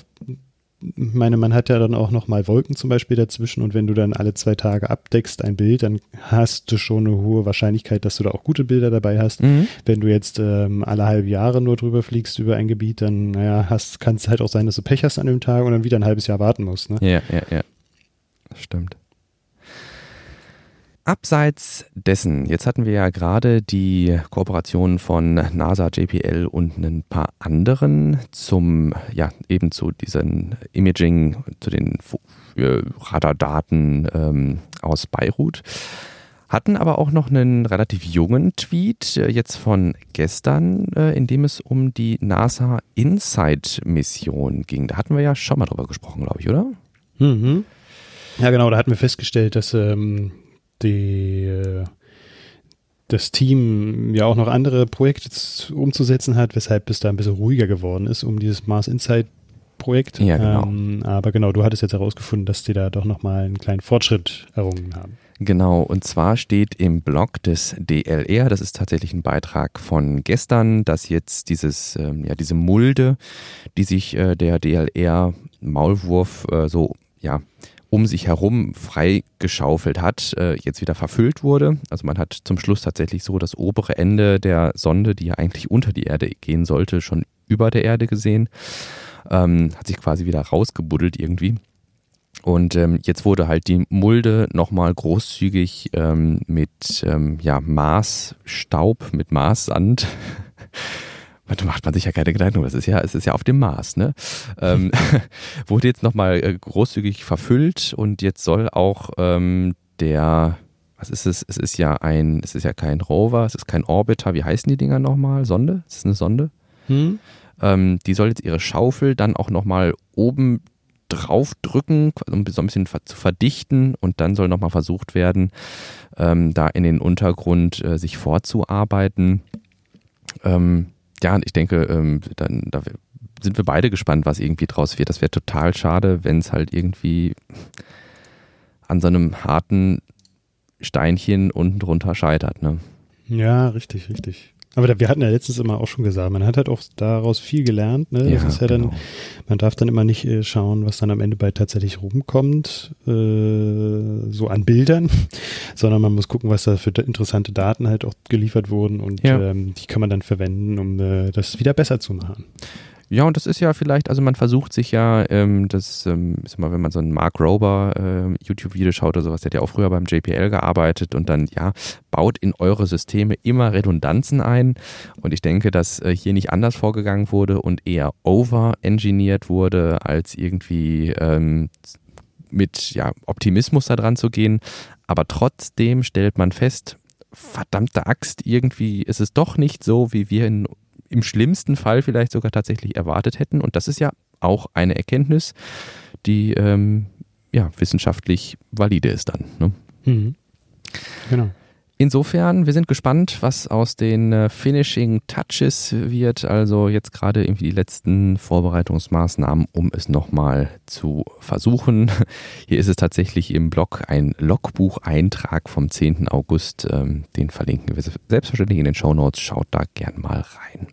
meine, man hat ja dann auch noch mal Wolken zum Beispiel dazwischen und wenn du dann alle zwei Tage abdeckst ein Bild, dann hast du schon eine hohe Wahrscheinlichkeit, dass du da auch gute Bilder dabei hast. Mhm. Wenn du jetzt ähm, alle halbe Jahre nur drüber fliegst über ein Gebiet, dann naja, hast, kann es halt auch sein, dass du Pech hast an dem Tag und dann wieder ein halbes Jahr warten musst. Ne? Ja, ja, ja. Das stimmt. Abseits dessen, jetzt hatten wir ja gerade die Kooperation von NASA, JPL und ein paar anderen zum, ja, eben zu diesen Imaging, zu den Radardaten ähm, aus Beirut. Hatten aber auch noch einen relativ jungen Tweet, äh, jetzt von gestern, äh, in dem es um die NASA Insight-Mission ging. Da hatten wir ja schon mal drüber gesprochen, glaube ich, oder? Mhm. Ja, genau, da hatten wir festgestellt, dass ähm, die, äh, das Team ja auch noch andere Projekte umzusetzen hat, weshalb es da ein bisschen ruhiger geworden ist um dieses Mars Insight Projekt. Ja, genau. Ähm, aber genau, du hattest jetzt herausgefunden, dass die da doch nochmal einen kleinen Fortschritt errungen haben. Genau, und zwar steht im Blog des DLR, das ist tatsächlich ein Beitrag von gestern, dass jetzt dieses, ähm, ja, diese Mulde, die sich äh, der DLR Maulwurf äh, so, ja, um sich herum freigeschaufelt hat, äh, jetzt wieder verfüllt wurde. Also man hat zum Schluss tatsächlich so das obere Ende der Sonde, die ja eigentlich unter die Erde gehen sollte, schon über der Erde gesehen. Ähm, hat sich quasi wieder rausgebuddelt irgendwie. Und ähm, jetzt wurde halt die Mulde nochmal großzügig ähm, mit ähm, ja, Marsstaub, mit Marssand. Da macht man sich ja keine Gedanken, es ist ja, es ist ja auf dem Mars, ne? ähm, wurde jetzt nochmal äh, großzügig verfüllt und jetzt soll auch ähm, der, was ist es? Es ist ja ein, es ist ja kein Rover, es ist kein Orbiter, wie heißen die Dinger nochmal? Sonde? Ist es eine Sonde? Hm? Ähm, die soll jetzt ihre Schaufel dann auch nochmal oben draufdrücken, um so ein bisschen zu verdichten und dann soll nochmal versucht werden, ähm, da in den Untergrund äh, sich vorzuarbeiten. Ähm, ja, ich denke, ähm, dann da sind wir beide gespannt, was irgendwie draus wird. Das wäre total schade, wenn es halt irgendwie an so einem harten Steinchen unten drunter scheitert. Ne? Ja, richtig, richtig. Aber wir hatten ja letztens immer auch schon gesagt, man hat halt auch daraus viel gelernt. Ne? Das ja, ist ja genau. dann, man darf dann immer nicht äh, schauen, was dann am Ende bei tatsächlich rumkommt, äh, so an Bildern, sondern man muss gucken, was da für interessante Daten halt auch geliefert wurden und ja. ähm, die kann man dann verwenden, um äh, das wieder besser zu machen. Ja, und das ist ja vielleicht, also man versucht sich ja, ähm, das, ähm, ist mal, wenn man so ein Mark Rober äh, YouTube-Video schaut oder sowas, der hat ja auch früher beim JPL gearbeitet und dann, ja, baut in eure Systeme immer Redundanzen ein. Und ich denke, dass äh, hier nicht anders vorgegangen wurde und eher over-engineert wurde, als irgendwie ähm, mit ja, Optimismus da dran zu gehen. Aber trotzdem stellt man fest, verdammte Axt, irgendwie ist es doch nicht so, wie wir in im schlimmsten Fall vielleicht sogar tatsächlich erwartet hätten. Und das ist ja auch eine Erkenntnis, die ähm, ja, wissenschaftlich valide ist dann. Ne? Mhm. Genau. Insofern, wir sind gespannt, was aus den äh, Finishing Touches wird. Also jetzt gerade irgendwie die letzten Vorbereitungsmaßnahmen, um es nochmal zu versuchen. Hier ist es tatsächlich im Blog ein Logbucheintrag vom 10. August. Ähm, den verlinken wir selbstverständlich in den Show Notes. Schaut da gern mal rein.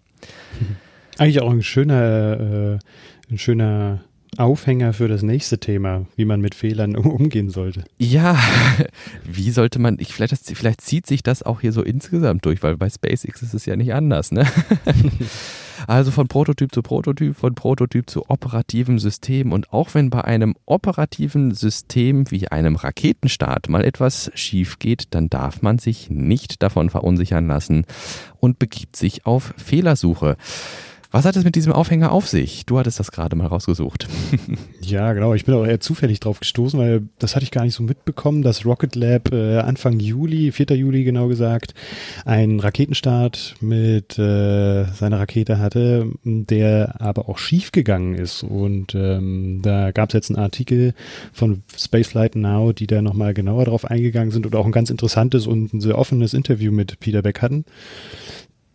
Eigentlich auch ein schöner, äh, ein schöner Aufhänger für das nächste Thema, wie man mit Fehlern umgehen sollte. Ja, wie sollte man, ich, vielleicht, vielleicht zieht sich das auch hier so insgesamt durch, weil bei SpaceX ist es ja nicht anders, ne? Also von Prototyp zu Prototyp, von Prototyp zu operativem System. Und auch wenn bei einem operativen System wie einem Raketenstart mal etwas schief geht, dann darf man sich nicht davon verunsichern lassen und begibt sich auf Fehlersuche. Was hat es mit diesem Aufhänger auf sich? Du hattest das gerade mal rausgesucht. ja, genau. Ich bin auch eher zufällig drauf gestoßen, weil das hatte ich gar nicht so mitbekommen, dass Rocket Lab äh, Anfang Juli, 4. Juli genau gesagt, einen Raketenstart mit äh, seiner Rakete hatte, der aber auch schief gegangen ist. Und ähm, da gab es jetzt einen Artikel von Spaceflight Now, die da nochmal genauer drauf eingegangen sind und auch ein ganz interessantes und ein sehr offenes Interview mit Peter Beck hatten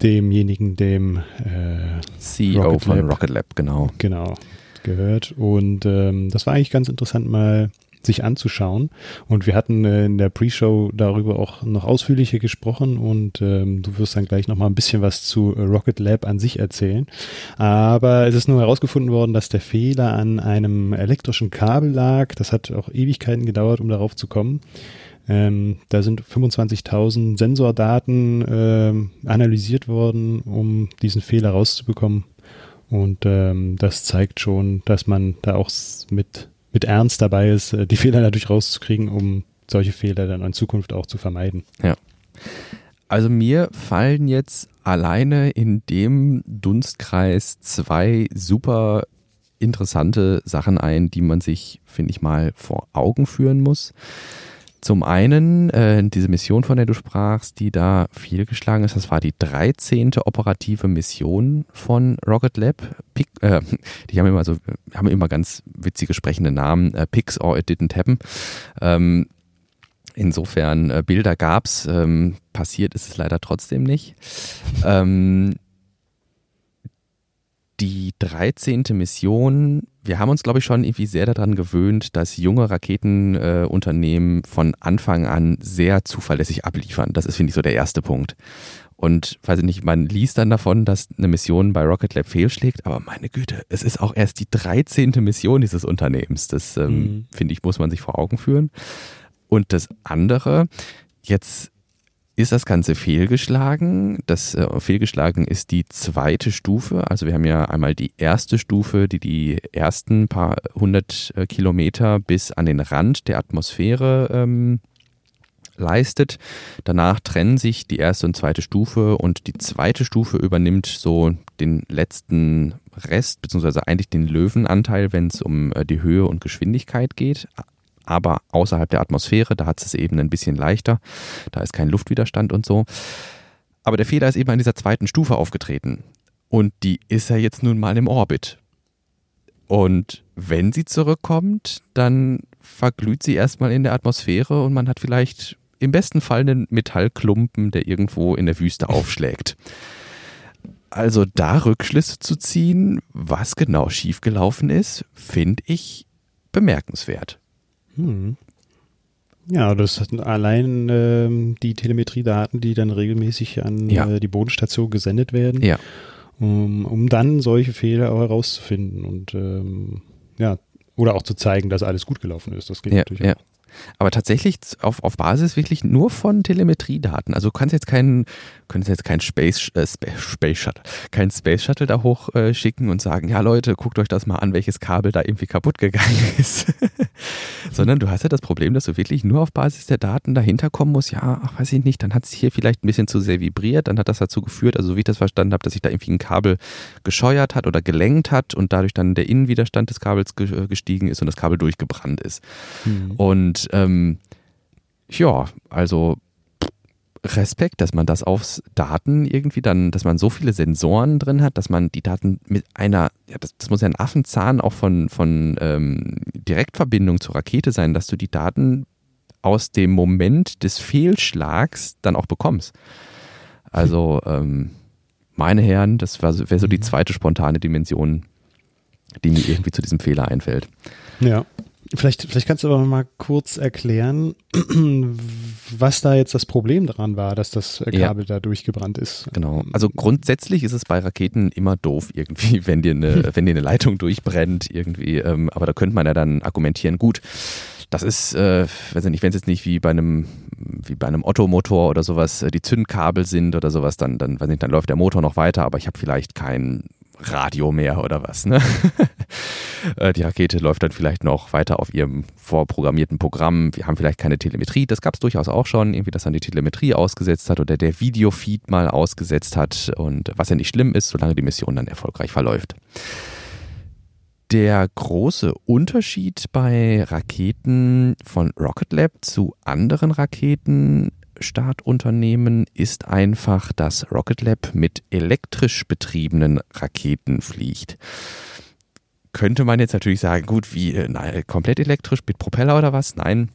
demjenigen, dem äh, CEO Rocket von Lab, Rocket Lab, genau. Genau, gehört. Und ähm, das war eigentlich ganz interessant mal sich anzuschauen. Und wir hatten äh, in der Pre-Show darüber auch noch ausführlicher gesprochen und ähm, du wirst dann gleich noch mal ein bisschen was zu Rocket Lab an sich erzählen. Aber es ist nur herausgefunden worden, dass der Fehler an einem elektrischen Kabel lag. Das hat auch Ewigkeiten gedauert, um darauf zu kommen. Ähm, da sind 25.000 Sensordaten ähm, analysiert worden, um diesen Fehler rauszubekommen. Und ähm, das zeigt schon, dass man da auch mit, mit Ernst dabei ist, äh, die Fehler natürlich rauszukriegen, um solche Fehler dann in Zukunft auch zu vermeiden. Ja. Also mir fallen jetzt alleine in dem Dunstkreis zwei super interessante Sachen ein, die man sich, finde ich mal, vor Augen führen muss. Zum einen äh, diese Mission, von der du sprachst, die da fehlgeschlagen ist, das war die 13. operative Mission von Rocket Lab. Pick, äh, die haben immer so, haben immer ganz witzige sprechende Namen, äh, Pix or It Didn't Happen. Ähm, insofern äh, Bilder gab's, ähm, passiert ist es leider trotzdem nicht. Ähm, die 13. Mission, wir haben uns, glaube ich, schon irgendwie sehr daran gewöhnt, dass junge Raketenunternehmen äh, von Anfang an sehr zuverlässig abliefern. Das ist, finde ich, so der erste Punkt. Und weiß ich nicht, man liest dann davon, dass eine Mission bei Rocket Lab fehlschlägt, aber meine Güte, es ist auch erst die 13. Mission dieses Unternehmens. Das, ähm, mhm. finde ich, muss man sich vor Augen führen. Und das andere, jetzt ist das Ganze fehlgeschlagen. Das äh, fehlgeschlagen ist die zweite Stufe. Also wir haben ja einmal die erste Stufe, die die ersten paar hundert äh, Kilometer bis an den Rand der Atmosphäre ähm, leistet. Danach trennen sich die erste und zweite Stufe und die zweite Stufe übernimmt so den letzten Rest, beziehungsweise eigentlich den Löwenanteil, wenn es um äh, die Höhe und Geschwindigkeit geht aber außerhalb der Atmosphäre, da hat es eben ein bisschen leichter, da ist kein Luftwiderstand und so. Aber der Fehler ist eben an dieser zweiten Stufe aufgetreten und die ist ja jetzt nun mal im Orbit. Und wenn sie zurückkommt, dann verglüht sie erstmal in der Atmosphäre und man hat vielleicht im besten Fall einen Metallklumpen, der irgendwo in der Wüste aufschlägt. Also da Rückschlüsse zu ziehen, was genau schiefgelaufen ist, finde ich bemerkenswert. Hm. Ja, das sind allein ähm, die Telemetriedaten, die dann regelmäßig an ja. äh, die Bodenstation gesendet werden, ja. um, um dann solche Fehler auch herauszufinden und ähm, ja, oder auch zu zeigen, dass alles gut gelaufen ist. Das geht ja, natürlich auch. Aber tatsächlich auf, auf Basis wirklich nur von Telemetriedaten. Also du kannst jetzt keinen, könntest jetzt keinen Space, äh, Space Shuttle, keinen Space Shuttle da hochschicken äh, und sagen, ja Leute, guckt euch das mal an, welches Kabel da irgendwie kaputt gegangen ist. Sondern du hast ja das Problem, dass du wirklich nur auf Basis der Daten dahinter kommen musst, ja, ach, weiß ich nicht, dann hat es hier vielleicht ein bisschen zu sehr vibriert, dann hat das dazu geführt, also so wie ich das verstanden habe, dass sich da irgendwie ein Kabel gescheuert hat oder gelenkt hat und dadurch dann der Innenwiderstand des Kabels gestiegen ist und das Kabel durchgebrannt ist. Mhm. Und ähm, ja, also Respekt, dass man das aufs Daten irgendwie dann, dass man so viele Sensoren drin hat, dass man die Daten mit einer, ja, das, das muss ja ein Affenzahn auch von, von ähm, Direktverbindung zur Rakete sein, dass du die Daten aus dem Moment des Fehlschlags dann auch bekommst. Also, ähm, meine Herren, das wäre so die mhm. zweite spontane Dimension, die mir irgendwie zu diesem Fehler einfällt. Ja. Vielleicht, vielleicht kannst du aber mal kurz erklären, was da jetzt das Problem daran war, dass das Kabel ja. da durchgebrannt ist. Genau. Also grundsätzlich ist es bei Raketen immer doof irgendwie, wenn dir eine, wenn dir eine Leitung durchbrennt irgendwie. Ähm, aber da könnte man ja dann argumentieren, gut, das ist, äh, weiß ich nicht, wenn es jetzt nicht wie bei einem, wie bei einem Ottomotor oder sowas äh, die Zündkabel sind oder sowas, dann, dann, weiß nicht, dann läuft der Motor noch weiter, aber ich habe vielleicht kein Radio mehr oder was. Ne? Äh, die Rakete läuft dann vielleicht noch weiter auf ihrem vorprogrammierten Programm. Wir haben vielleicht keine Telemetrie. Das gab es durchaus auch schon, irgendwie, dass dann die Telemetrie ausgesetzt hat oder der Videofeed mal ausgesetzt hat. Und was ja nicht schlimm ist, solange die Mission dann erfolgreich verläuft. Der große Unterschied bei Raketen von Rocket Lab zu anderen Raketen Startunternehmen ist einfach, dass Rocket Lab mit elektrisch betriebenen Raketen fliegt. Könnte man jetzt natürlich sagen, gut, wie äh, na, komplett elektrisch mit Propeller oder was? Nein,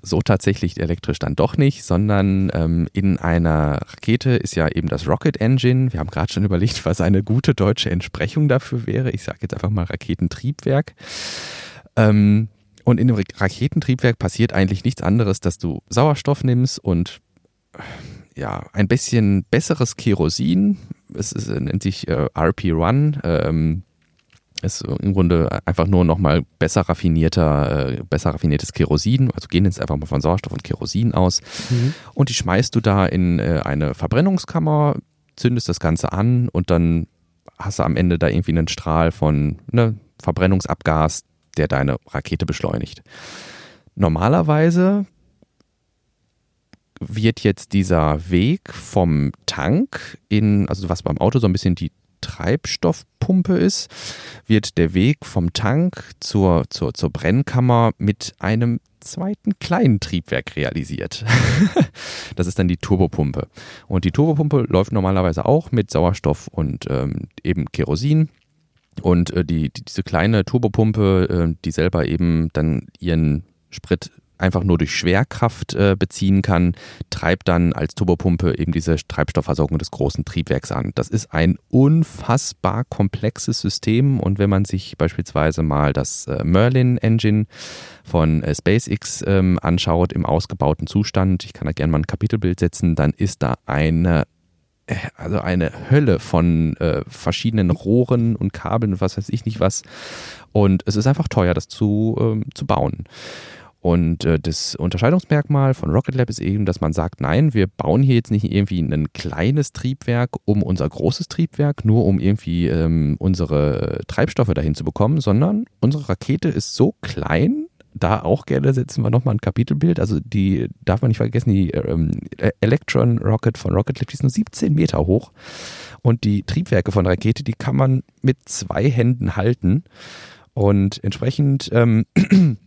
so tatsächlich elektrisch dann doch nicht, sondern ähm, in einer Rakete ist ja eben das Rocket Engine. Wir haben gerade schon überlegt, was eine gute deutsche Entsprechung dafür wäre. Ich sage jetzt einfach mal Raketentriebwerk. Ähm, und in dem Raketentriebwerk passiert eigentlich nichts anderes, dass du Sauerstoff nimmst und ja, ein bisschen besseres Kerosin. Es ist, nennt sich äh, RP-Run. Ähm, ist im Grunde einfach nur nochmal besser raffinierter, äh, besser raffiniertes Kerosin. Also gehen jetzt einfach mal von Sauerstoff und Kerosin aus. Mhm. Und die schmeißt du da in äh, eine Verbrennungskammer, zündest das Ganze an und dann hast du am Ende da irgendwie einen Strahl von ne, Verbrennungsabgas, der deine Rakete beschleunigt. Normalerweise wird jetzt dieser Weg vom Tank in, also was beim Auto so ein bisschen die Treibstoffpumpe ist, wird der Weg vom Tank zur, zur, zur Brennkammer mit einem zweiten kleinen Triebwerk realisiert. das ist dann die Turbopumpe. Und die Turbopumpe läuft normalerweise auch mit Sauerstoff und ähm, eben Kerosin. Und äh, die, die, diese kleine Turbopumpe, äh, die selber eben dann ihren Sprit einfach nur durch Schwerkraft äh, beziehen kann, treibt dann als Turbopumpe eben diese Treibstoffversorgung des großen Triebwerks an. Das ist ein unfassbar komplexes System und wenn man sich beispielsweise mal das äh, Merlin Engine von äh, SpaceX ähm, anschaut im ausgebauten Zustand, ich kann da gerne mal ein Kapitelbild setzen, dann ist da eine also eine Hölle von äh, verschiedenen Rohren und Kabeln und was weiß ich nicht was. Und es ist einfach teuer, das zu, ähm, zu bauen. Und äh, das Unterscheidungsmerkmal von Rocket Lab ist eben, dass man sagt, nein, wir bauen hier jetzt nicht irgendwie ein kleines Triebwerk um unser großes Triebwerk, nur um irgendwie ähm, unsere Treibstoffe dahin zu bekommen, sondern unsere Rakete ist so klein, da auch gerne setzen wir nochmal ein Kapitelbild. Also die darf man nicht vergessen, die ähm, Electron Rocket von Rocket Lab, die ist nur 17 Meter hoch. Und die Triebwerke von Rakete, die kann man mit zwei Händen halten. Und entsprechend ähm,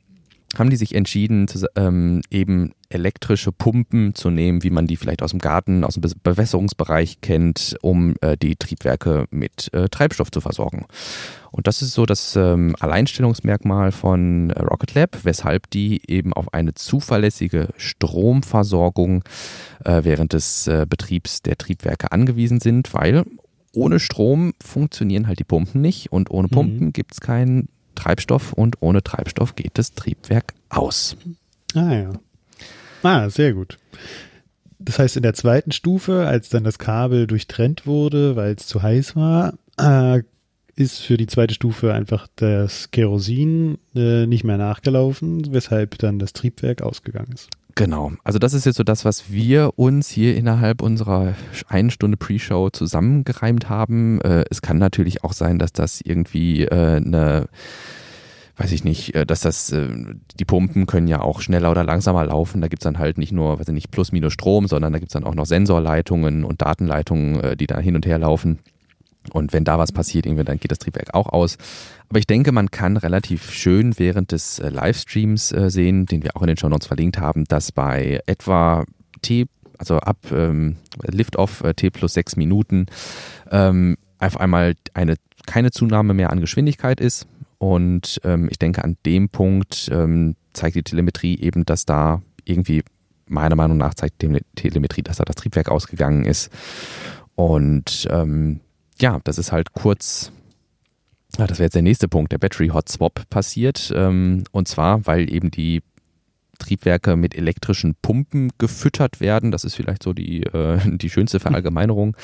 haben die sich entschieden, zu, ähm, eben elektrische Pumpen zu nehmen, wie man die vielleicht aus dem Garten, aus dem Be Bewässerungsbereich kennt, um äh, die Triebwerke mit äh, Treibstoff zu versorgen. Und das ist so das ähm, Alleinstellungsmerkmal von äh, Rocket Lab, weshalb die eben auf eine zuverlässige Stromversorgung äh, während des äh, Betriebs der Triebwerke angewiesen sind, weil ohne Strom funktionieren halt die Pumpen nicht und ohne Pumpen mhm. gibt es keinen Treibstoff und ohne Treibstoff geht das Triebwerk aus. Ah ja. Ah, sehr gut. Das heißt, in der zweiten Stufe, als dann das Kabel durchtrennt wurde, weil es zu heiß war, äh, ist für die zweite Stufe einfach das Kerosin äh, nicht mehr nachgelaufen, weshalb dann das Triebwerk ausgegangen ist. Genau. Also das ist jetzt so das, was wir uns hier innerhalb unserer einen Stunde Pre-Show zusammengereimt haben. Äh, es kann natürlich auch sein, dass das irgendwie äh, eine weiß ich nicht, äh, dass das, äh, die Pumpen können ja auch schneller oder langsamer laufen. Da gibt es dann halt nicht nur, weiß ich nicht, plus minus Strom, sondern da gibt es dann auch noch Sensorleitungen und Datenleitungen, äh, die da hin und her laufen. Und wenn da was passiert, irgendwie, dann geht das Triebwerk auch aus. Aber ich denke, man kann relativ schön während des Livestreams sehen, den wir auch in den Show Notes verlinkt haben, dass bei etwa T, also ab ähm, Lift-Off T plus sechs Minuten, ähm, auf einmal eine, keine Zunahme mehr an Geschwindigkeit ist. Und ähm, ich denke, an dem Punkt ähm, zeigt die Telemetrie eben, dass da irgendwie, meiner Meinung nach, zeigt die Telemetrie, dass da das Triebwerk ausgegangen ist. Und ähm, ja, das ist halt kurz, ja, das wäre jetzt der nächste Punkt, der Battery Hot Swap passiert. Ähm, und zwar, weil eben die Triebwerke mit elektrischen Pumpen gefüttert werden, das ist vielleicht so die, äh, die schönste Verallgemeinerung,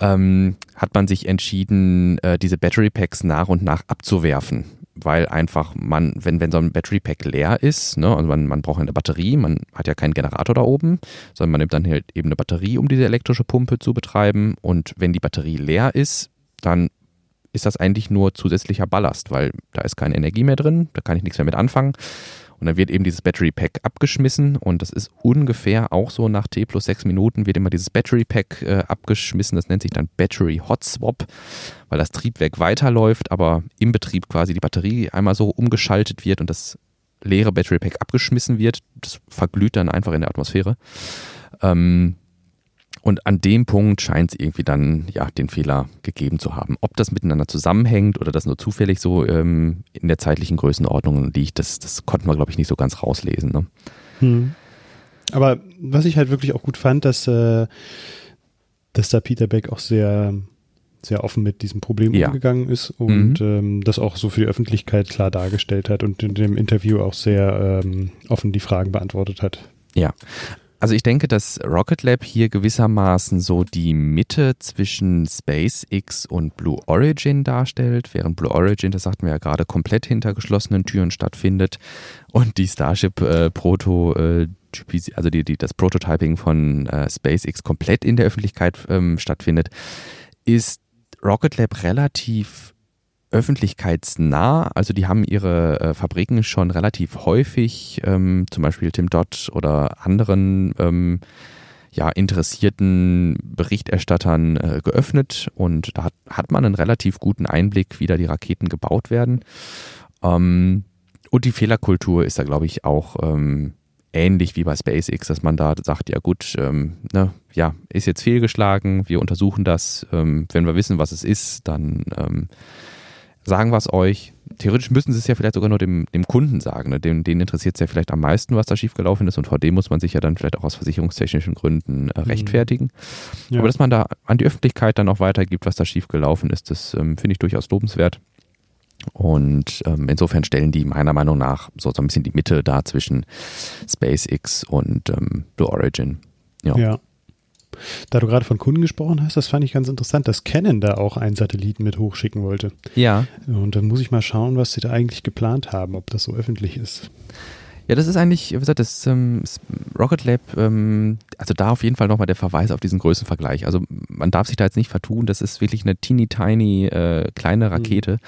ähm, hat man sich entschieden, äh, diese Battery Packs nach und nach abzuwerfen. Weil einfach man, wenn, wenn so ein Battery Pack leer ist, ne, also man, man braucht eine Batterie, man hat ja keinen Generator da oben, sondern man nimmt dann halt eben eine Batterie, um diese elektrische Pumpe zu betreiben. Und wenn die Batterie leer ist, dann ist das eigentlich nur zusätzlicher Ballast, weil da ist keine Energie mehr drin, da kann ich nichts mehr mit anfangen. Und dann wird eben dieses Battery Pack abgeschmissen und das ist ungefähr auch so nach T plus sechs Minuten wird immer dieses Battery Pack äh, abgeschmissen. Das nennt sich dann Battery Hot Swap, weil das Triebwerk weiterläuft, aber im Betrieb quasi die Batterie einmal so umgeschaltet wird und das leere Battery Pack abgeschmissen wird. Das verglüht dann einfach in der Atmosphäre. Ähm, und an dem Punkt scheint es irgendwie dann ja den Fehler gegeben zu haben. Ob das miteinander zusammenhängt oder das nur zufällig so ähm, in der zeitlichen Größenordnung liegt, das, das konnten wir, glaube ich, nicht so ganz rauslesen. Ne? Hm. Aber was ich halt wirklich auch gut fand, dass, äh, dass da Peter Beck auch sehr, sehr offen mit diesem Problem ja. umgegangen ist und mhm. ähm, das auch so für die Öffentlichkeit klar dargestellt hat und in dem Interview auch sehr ähm, offen die Fragen beantwortet hat. Ja, also ich denke, dass Rocket Lab hier gewissermaßen so die Mitte zwischen SpaceX und Blue Origin darstellt, während Blue Origin, das sagten wir ja gerade, komplett hinter geschlossenen Türen stattfindet und die Starship äh, Proto äh, also die, die, das Prototyping von äh, SpaceX komplett in der Öffentlichkeit ähm, stattfindet, ist Rocket Lab relativ öffentlichkeitsnah. Also die haben ihre äh, Fabriken schon relativ häufig, ähm, zum Beispiel Tim Dodd oder anderen ähm, ja, interessierten Berichterstattern äh, geöffnet und da hat, hat man einen relativ guten Einblick, wie da die Raketen gebaut werden. Ähm, und die Fehlerkultur ist da, glaube ich, auch ähm, ähnlich wie bei SpaceX, dass man da sagt, ja gut, ähm, ne, ja, ist jetzt fehlgeschlagen, wir untersuchen das. Ähm, wenn wir wissen, was es ist, dann ähm, sagen wir es euch. Theoretisch müssen sie es ja vielleicht sogar nur dem, dem Kunden sagen. Ne? Den, denen interessiert es ja vielleicht am meisten, was da schiefgelaufen ist und vor dem muss man sich ja dann vielleicht auch aus versicherungstechnischen Gründen äh, mhm. rechtfertigen. Ja. Aber dass man da an die Öffentlichkeit dann auch weitergibt, was da schiefgelaufen ist, das ähm, finde ich durchaus lobenswert. Und ähm, insofern stellen die meiner Meinung nach so, so ein bisschen die Mitte da zwischen SpaceX und ähm, Blue Origin. Ja. ja. Da du gerade von Kunden gesprochen hast, das fand ich ganz interessant, dass Canon da auch einen Satelliten mit hochschicken wollte. Ja. Und dann muss ich mal schauen, was sie da eigentlich geplant haben, ob das so öffentlich ist. Ja, das ist eigentlich, wie gesagt, das ähm, Rocket Lab, ähm, also da auf jeden Fall nochmal der Verweis auf diesen Größenvergleich. Also man darf sich da jetzt nicht vertun, das ist wirklich eine teeny tiny äh, kleine Rakete. Mhm.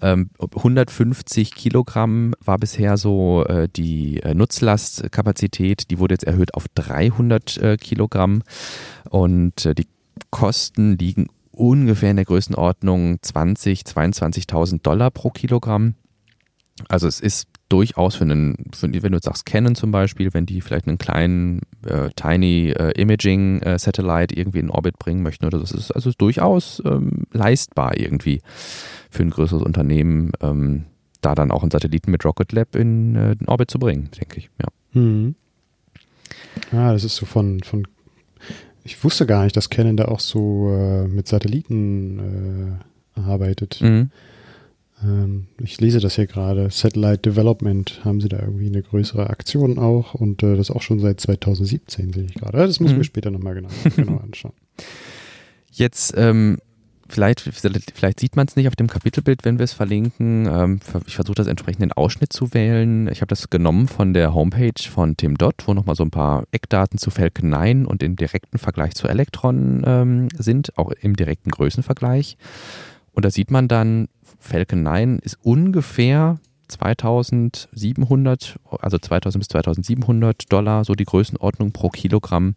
Ähm, 150 Kilogramm war bisher so äh, die äh, Nutzlastkapazität, die wurde jetzt erhöht auf 300 äh, Kilogramm und äh, die Kosten liegen ungefähr in der Größenordnung 20, 22.000 Dollar pro Kilogramm. Also es ist durchaus für einen, für, wenn du sagst Canon zum Beispiel, wenn die vielleicht einen kleinen äh, Tiny äh, Imaging äh, Satellite irgendwie in Orbit bringen möchten oder das ist also durchaus ähm, leistbar irgendwie für ein größeres Unternehmen, ähm, da dann auch einen Satelliten mit Rocket Lab in, äh, in Orbit zu bringen, denke ich. Ja. Hm. Ah, das ist so von, von ich wusste gar nicht, dass Canon da auch so äh, mit Satelliten äh, arbeitet. Mhm. Ähm, ich lese das hier gerade. Satellite Development haben sie da irgendwie eine größere Aktion auch und äh, das auch schon seit 2017 sehe ich gerade. Das müssen mhm. wir später nochmal genau, genau anschauen. Jetzt ähm, vielleicht, vielleicht sieht man es nicht auf dem Kapitelbild, wenn wir es verlinken. Ähm, ich versuche das entsprechend den Ausschnitt zu wählen. Ich habe das genommen von der Homepage von Tim Dott, wo nochmal so ein paar Eckdaten zu Falcon 9 und im direkten Vergleich zu Electron ähm, sind, auch im direkten Größenvergleich. Und da sieht man dann, Falcon 9 ist ungefähr 2700, also 2000 bis 2700 Dollar, so die Größenordnung pro Kilogramm.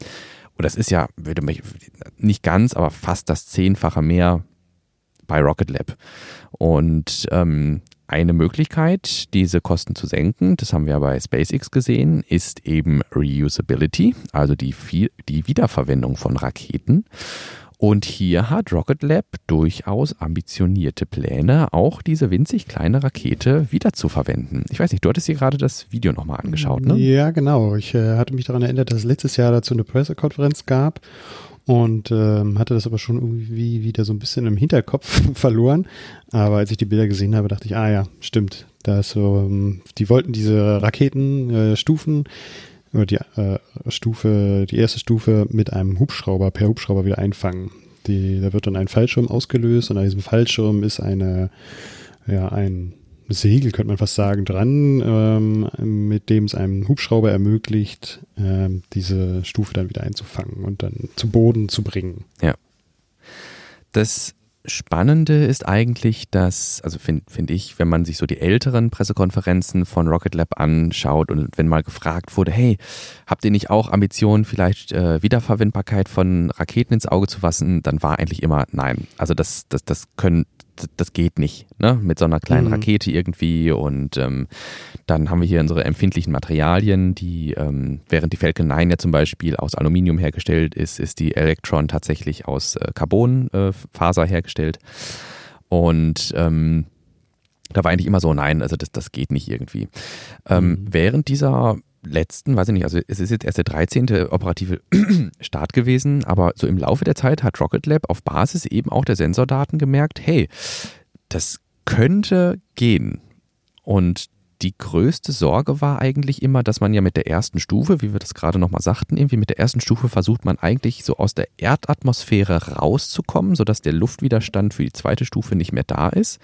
Und das ist ja, würde mich nicht ganz, aber fast das Zehnfache mehr bei Rocket Lab. Und ähm, eine Möglichkeit, diese Kosten zu senken, das haben wir bei SpaceX gesehen, ist eben Reusability, also die, die Wiederverwendung von Raketen. Und hier hat Rocket Lab durchaus ambitionierte Pläne, auch diese winzig kleine Rakete wiederzuverwenden. Ich weiß nicht, du hattest dir gerade das Video nochmal angeschaut, ne? Ja, genau. Ich äh, hatte mich daran erinnert, dass es letztes Jahr dazu eine Pressekonferenz gab und ähm, hatte das aber schon irgendwie wieder so ein bisschen im Hinterkopf verloren. Aber als ich die Bilder gesehen habe, dachte ich, ah ja, stimmt. Da ist so, ähm, die wollten diese Raketenstufen äh, oder die äh, Stufe, die erste Stufe mit einem Hubschrauber per Hubschrauber wieder einfangen. Die, da wird dann ein Fallschirm ausgelöst und an diesem Fallschirm ist eine, ja, ein Segel, könnte man fast sagen, dran, ähm, mit dem es einem Hubschrauber ermöglicht, ähm, diese Stufe dann wieder einzufangen und dann zu Boden zu bringen. Ja. Das Spannende ist eigentlich, dass, also finde find ich, wenn man sich so die älteren Pressekonferenzen von Rocket Lab anschaut und wenn mal gefragt wurde, hey, habt ihr nicht auch Ambitionen, vielleicht äh, Wiederverwendbarkeit von Raketen ins Auge zu fassen, dann war eigentlich immer nein. Also das, das, das können das geht nicht, ne? Mit so einer kleinen mhm. Rakete irgendwie. Und ähm, dann haben wir hier unsere empfindlichen Materialien, die, ähm, während die Falcon 9 ja zum Beispiel aus Aluminium hergestellt ist, ist die Electron tatsächlich aus äh, Carbonfaser äh, hergestellt. Und ähm, da war eigentlich immer so, nein, also das, das geht nicht irgendwie. Ähm, mhm. Während dieser letzten, weiß ich nicht, also es ist jetzt erst der 13. operative Start gewesen, aber so im Laufe der Zeit hat Rocket Lab auf Basis eben auch der Sensordaten gemerkt, hey, das könnte gehen. Und die größte Sorge war eigentlich immer, dass man ja mit der ersten Stufe, wie wir das gerade nochmal sagten, irgendwie mit der ersten Stufe versucht man eigentlich so aus der Erdatmosphäre rauszukommen, sodass der Luftwiderstand für die zweite Stufe nicht mehr da ist.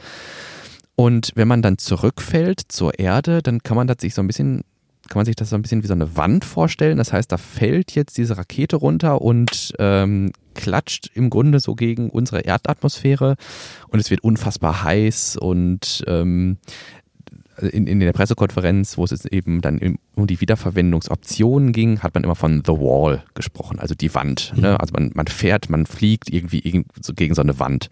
Und wenn man dann zurückfällt zur Erde, dann kann man das sich so ein bisschen kann man sich das so ein bisschen wie so eine Wand vorstellen. Das heißt, da fällt jetzt diese Rakete runter und ähm, klatscht im Grunde so gegen unsere Erdatmosphäre und es wird unfassbar heiß und ähm, in, in der Pressekonferenz, wo es eben dann um die Wiederverwendungsoptionen ging, hat man immer von The Wall gesprochen, also die Wand. Ne? Mhm. Also man, man fährt, man fliegt irgendwie gegen so eine Wand.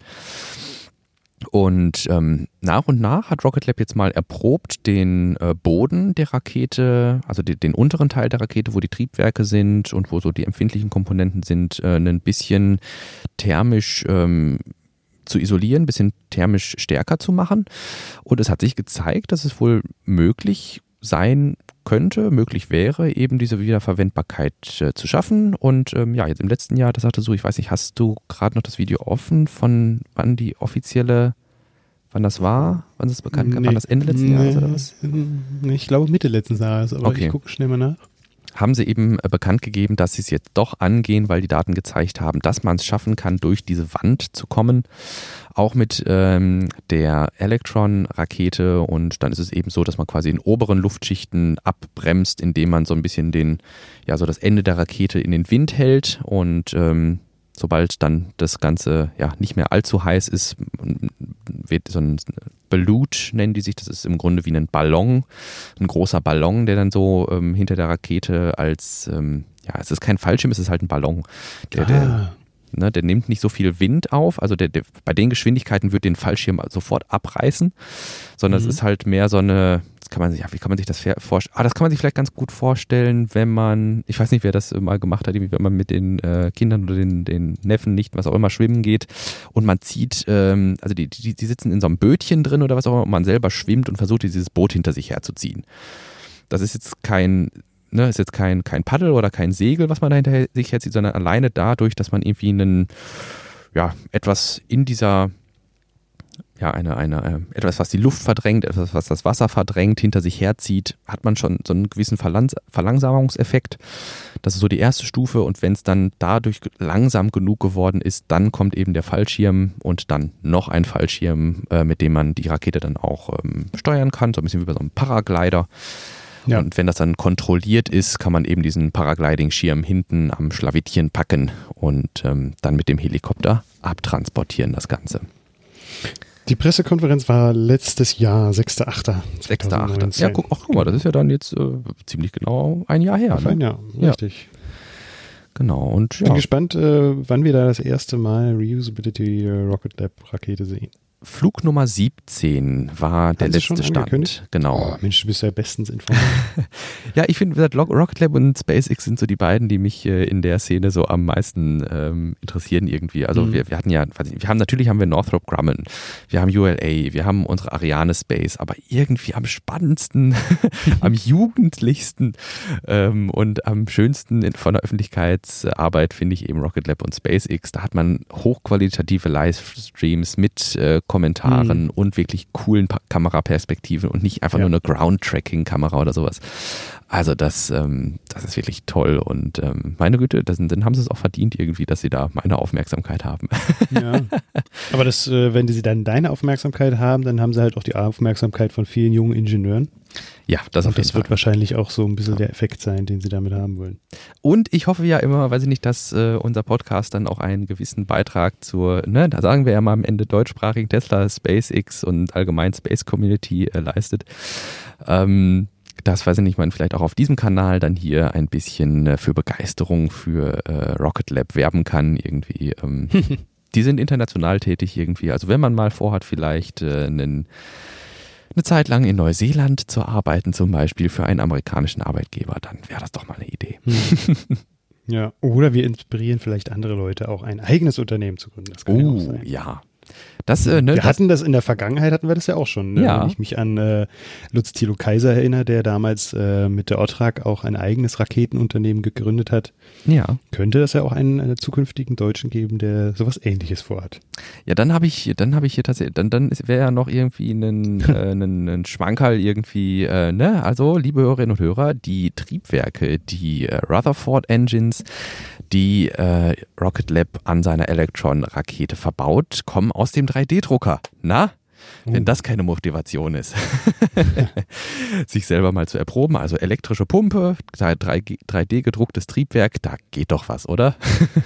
Und ähm, nach und nach hat Rocket Lab jetzt mal erprobt, den äh, Boden der Rakete, also die, den unteren Teil der Rakete, wo die Triebwerke sind und wo so die empfindlichen Komponenten sind, äh, ein bisschen thermisch ähm, zu isolieren, ein bisschen thermisch stärker zu machen. Und es hat sich gezeigt, dass es wohl möglich sein könnte, möglich wäre, eben diese Wiederverwendbarkeit äh, zu schaffen. Und ähm, ja, jetzt im letzten Jahr, das sagte so, ich weiß nicht, hast du gerade noch das Video offen, von wann die offizielle, wann das war, wann es bekannt nee, war das Ende letzten nee, Jahres oder was? Ich glaube Mitte letzten Jahres, aber okay. ich gucke schnell mal nach. Haben sie eben äh, bekannt gegeben, dass sie es jetzt doch angehen, weil die Daten gezeigt haben, dass man es schaffen kann, durch diese Wand zu kommen. Auch mit ähm, der Electron-Rakete. Und dann ist es eben so, dass man quasi in oberen Luftschichten abbremst, indem man so ein bisschen den, ja, so das Ende der Rakete in den Wind hält und ähm, sobald dann das Ganze ja nicht mehr allzu heiß ist, wird so ein Belut nennen die sich. Das ist im Grunde wie ein Ballon, ein großer Ballon, der dann so ähm, hinter der Rakete als, ähm, ja, es ist kein Fallschirm, es ist halt ein Ballon. Der, ah. der, ne, der nimmt nicht so viel Wind auf, also der, der, bei den Geschwindigkeiten wird den Fallschirm sofort abreißen, sondern mhm. es ist halt mehr so eine, kann man sich, ja, wie kann man sich das vorstellen? Ah, das kann man sich vielleicht ganz gut vorstellen, wenn man, ich weiß nicht, wer das mal gemacht hat, wenn man mit den äh, Kindern oder den, den Neffen nicht, was auch immer, schwimmen geht und man zieht, ähm, also die, die, die sitzen in so einem Bötchen drin oder was auch immer, und man selber schwimmt und versucht, dieses Boot hinter sich herzuziehen. Das ist jetzt kein ne, ist jetzt kein, kein Paddel oder kein Segel, was man da hinter sich herzieht, sondern alleine dadurch, dass man irgendwie einen, ja, etwas in dieser ja, eine, eine, äh, etwas, was die Luft verdrängt, etwas, was das Wasser verdrängt, hinter sich herzieht, hat man schon so einen gewissen Verlangs Verlangsamungseffekt. Das ist so die erste Stufe und wenn es dann dadurch langsam genug geworden ist, dann kommt eben der Fallschirm und dann noch ein Fallschirm, äh, mit dem man die Rakete dann auch ähm, steuern kann, so ein bisschen wie bei so einem Paraglider. Ja. Und wenn das dann kontrolliert ist, kann man eben diesen Paragliding-Schirm hinten am Schlawittchen packen und ähm, dann mit dem Helikopter abtransportieren das Ganze. Die Pressekonferenz war letztes Jahr, 6.8. 6.8. Ja, guck, ach, guck mal, das ist ja dann jetzt äh, ziemlich genau ein Jahr her. Ne? Ein Jahr, richtig. Ja. Genau. Und, ja. Bin gespannt, äh, wann wir da das erste Mal Reusability Rocket Lab Rakete sehen. Flug Nummer 17 war Haben der Sie letzte Stand. Genau. Oh, Mensch, du bist ja bestens informiert. ja, ich finde, Rocket Lab und SpaceX sind so die beiden, die mich äh, in der Szene so am meisten ähm, interessieren irgendwie. Also mhm. wir, wir hatten ja, wir haben natürlich haben wir Northrop Grumman, wir haben ULA, wir haben unsere Ariane Space, aber irgendwie am spannendsten, am jugendlichsten ähm, und am schönsten in, von der Öffentlichkeitsarbeit finde ich eben Rocket Lab und SpaceX. Da hat man hochqualitative Livestreams mit äh, Kommentaren mhm. und wirklich coolen pa Kameraperspektiven und nicht einfach ja. nur eine Ground-Tracking-Kamera oder sowas. Also das, ähm, das ist wirklich toll und ähm, meine Güte, das, dann haben sie es auch verdient irgendwie, dass sie da meine Aufmerksamkeit haben. Ja. Aber das, äh, wenn sie dann deine Aufmerksamkeit haben, dann haben sie halt auch die Aufmerksamkeit von vielen jungen Ingenieuren. Ja, das, und das wird wahrscheinlich auch so ein bisschen der Effekt sein, den sie damit haben wollen. Und ich hoffe ja immer, weiß ich nicht, dass äh, unser Podcast dann auch einen gewissen Beitrag zur, ne, da sagen wir ja mal am Ende deutschsprachigen Tesla, SpaceX und allgemein Space Community äh, leistet. Ähm, das weiß ich nicht, man vielleicht auch auf diesem Kanal dann hier ein bisschen äh, für Begeisterung für äh, Rocket Lab werben kann, irgendwie. Ähm, die sind international tätig irgendwie. Also wenn man mal vorhat, vielleicht äh, einen eine Zeit lang in Neuseeland zu arbeiten, zum Beispiel für einen amerikanischen Arbeitgeber, dann wäre das doch mal eine Idee. Hm. Ja, oder wir inspirieren vielleicht andere Leute, auch ein eigenes Unternehmen zu gründen. Das kann oh, ja, ja. Das, äh, ne, wir hatten das in der Vergangenheit, hatten wir das ja auch schon. Ne? Ja. Wenn ich mich an äh, Lutz Thilo Kaiser erinnere, der damals äh, mit der Otrak auch ein eigenes Raketenunternehmen gegründet hat, ja. könnte es ja auch einen, einen zukünftigen Deutschen geben, der sowas ähnliches vorhat. Ja, dann habe ich, dann habe ich hier tatsächlich, dann, dann wäre ja noch irgendwie ein, äh, ein, ein Schwankerl irgendwie, äh, ne? Also, liebe Hörerinnen und Hörer, die Triebwerke, die äh, Rutherford Engines, die äh, Rocket Lab an seiner Electron-Rakete verbaut, kommen aus dem 3D-Drucker. Na? Wenn oh. das keine Motivation ist, sich selber mal zu erproben. Also elektrische Pumpe, 3D gedrucktes Triebwerk, da geht doch was, oder?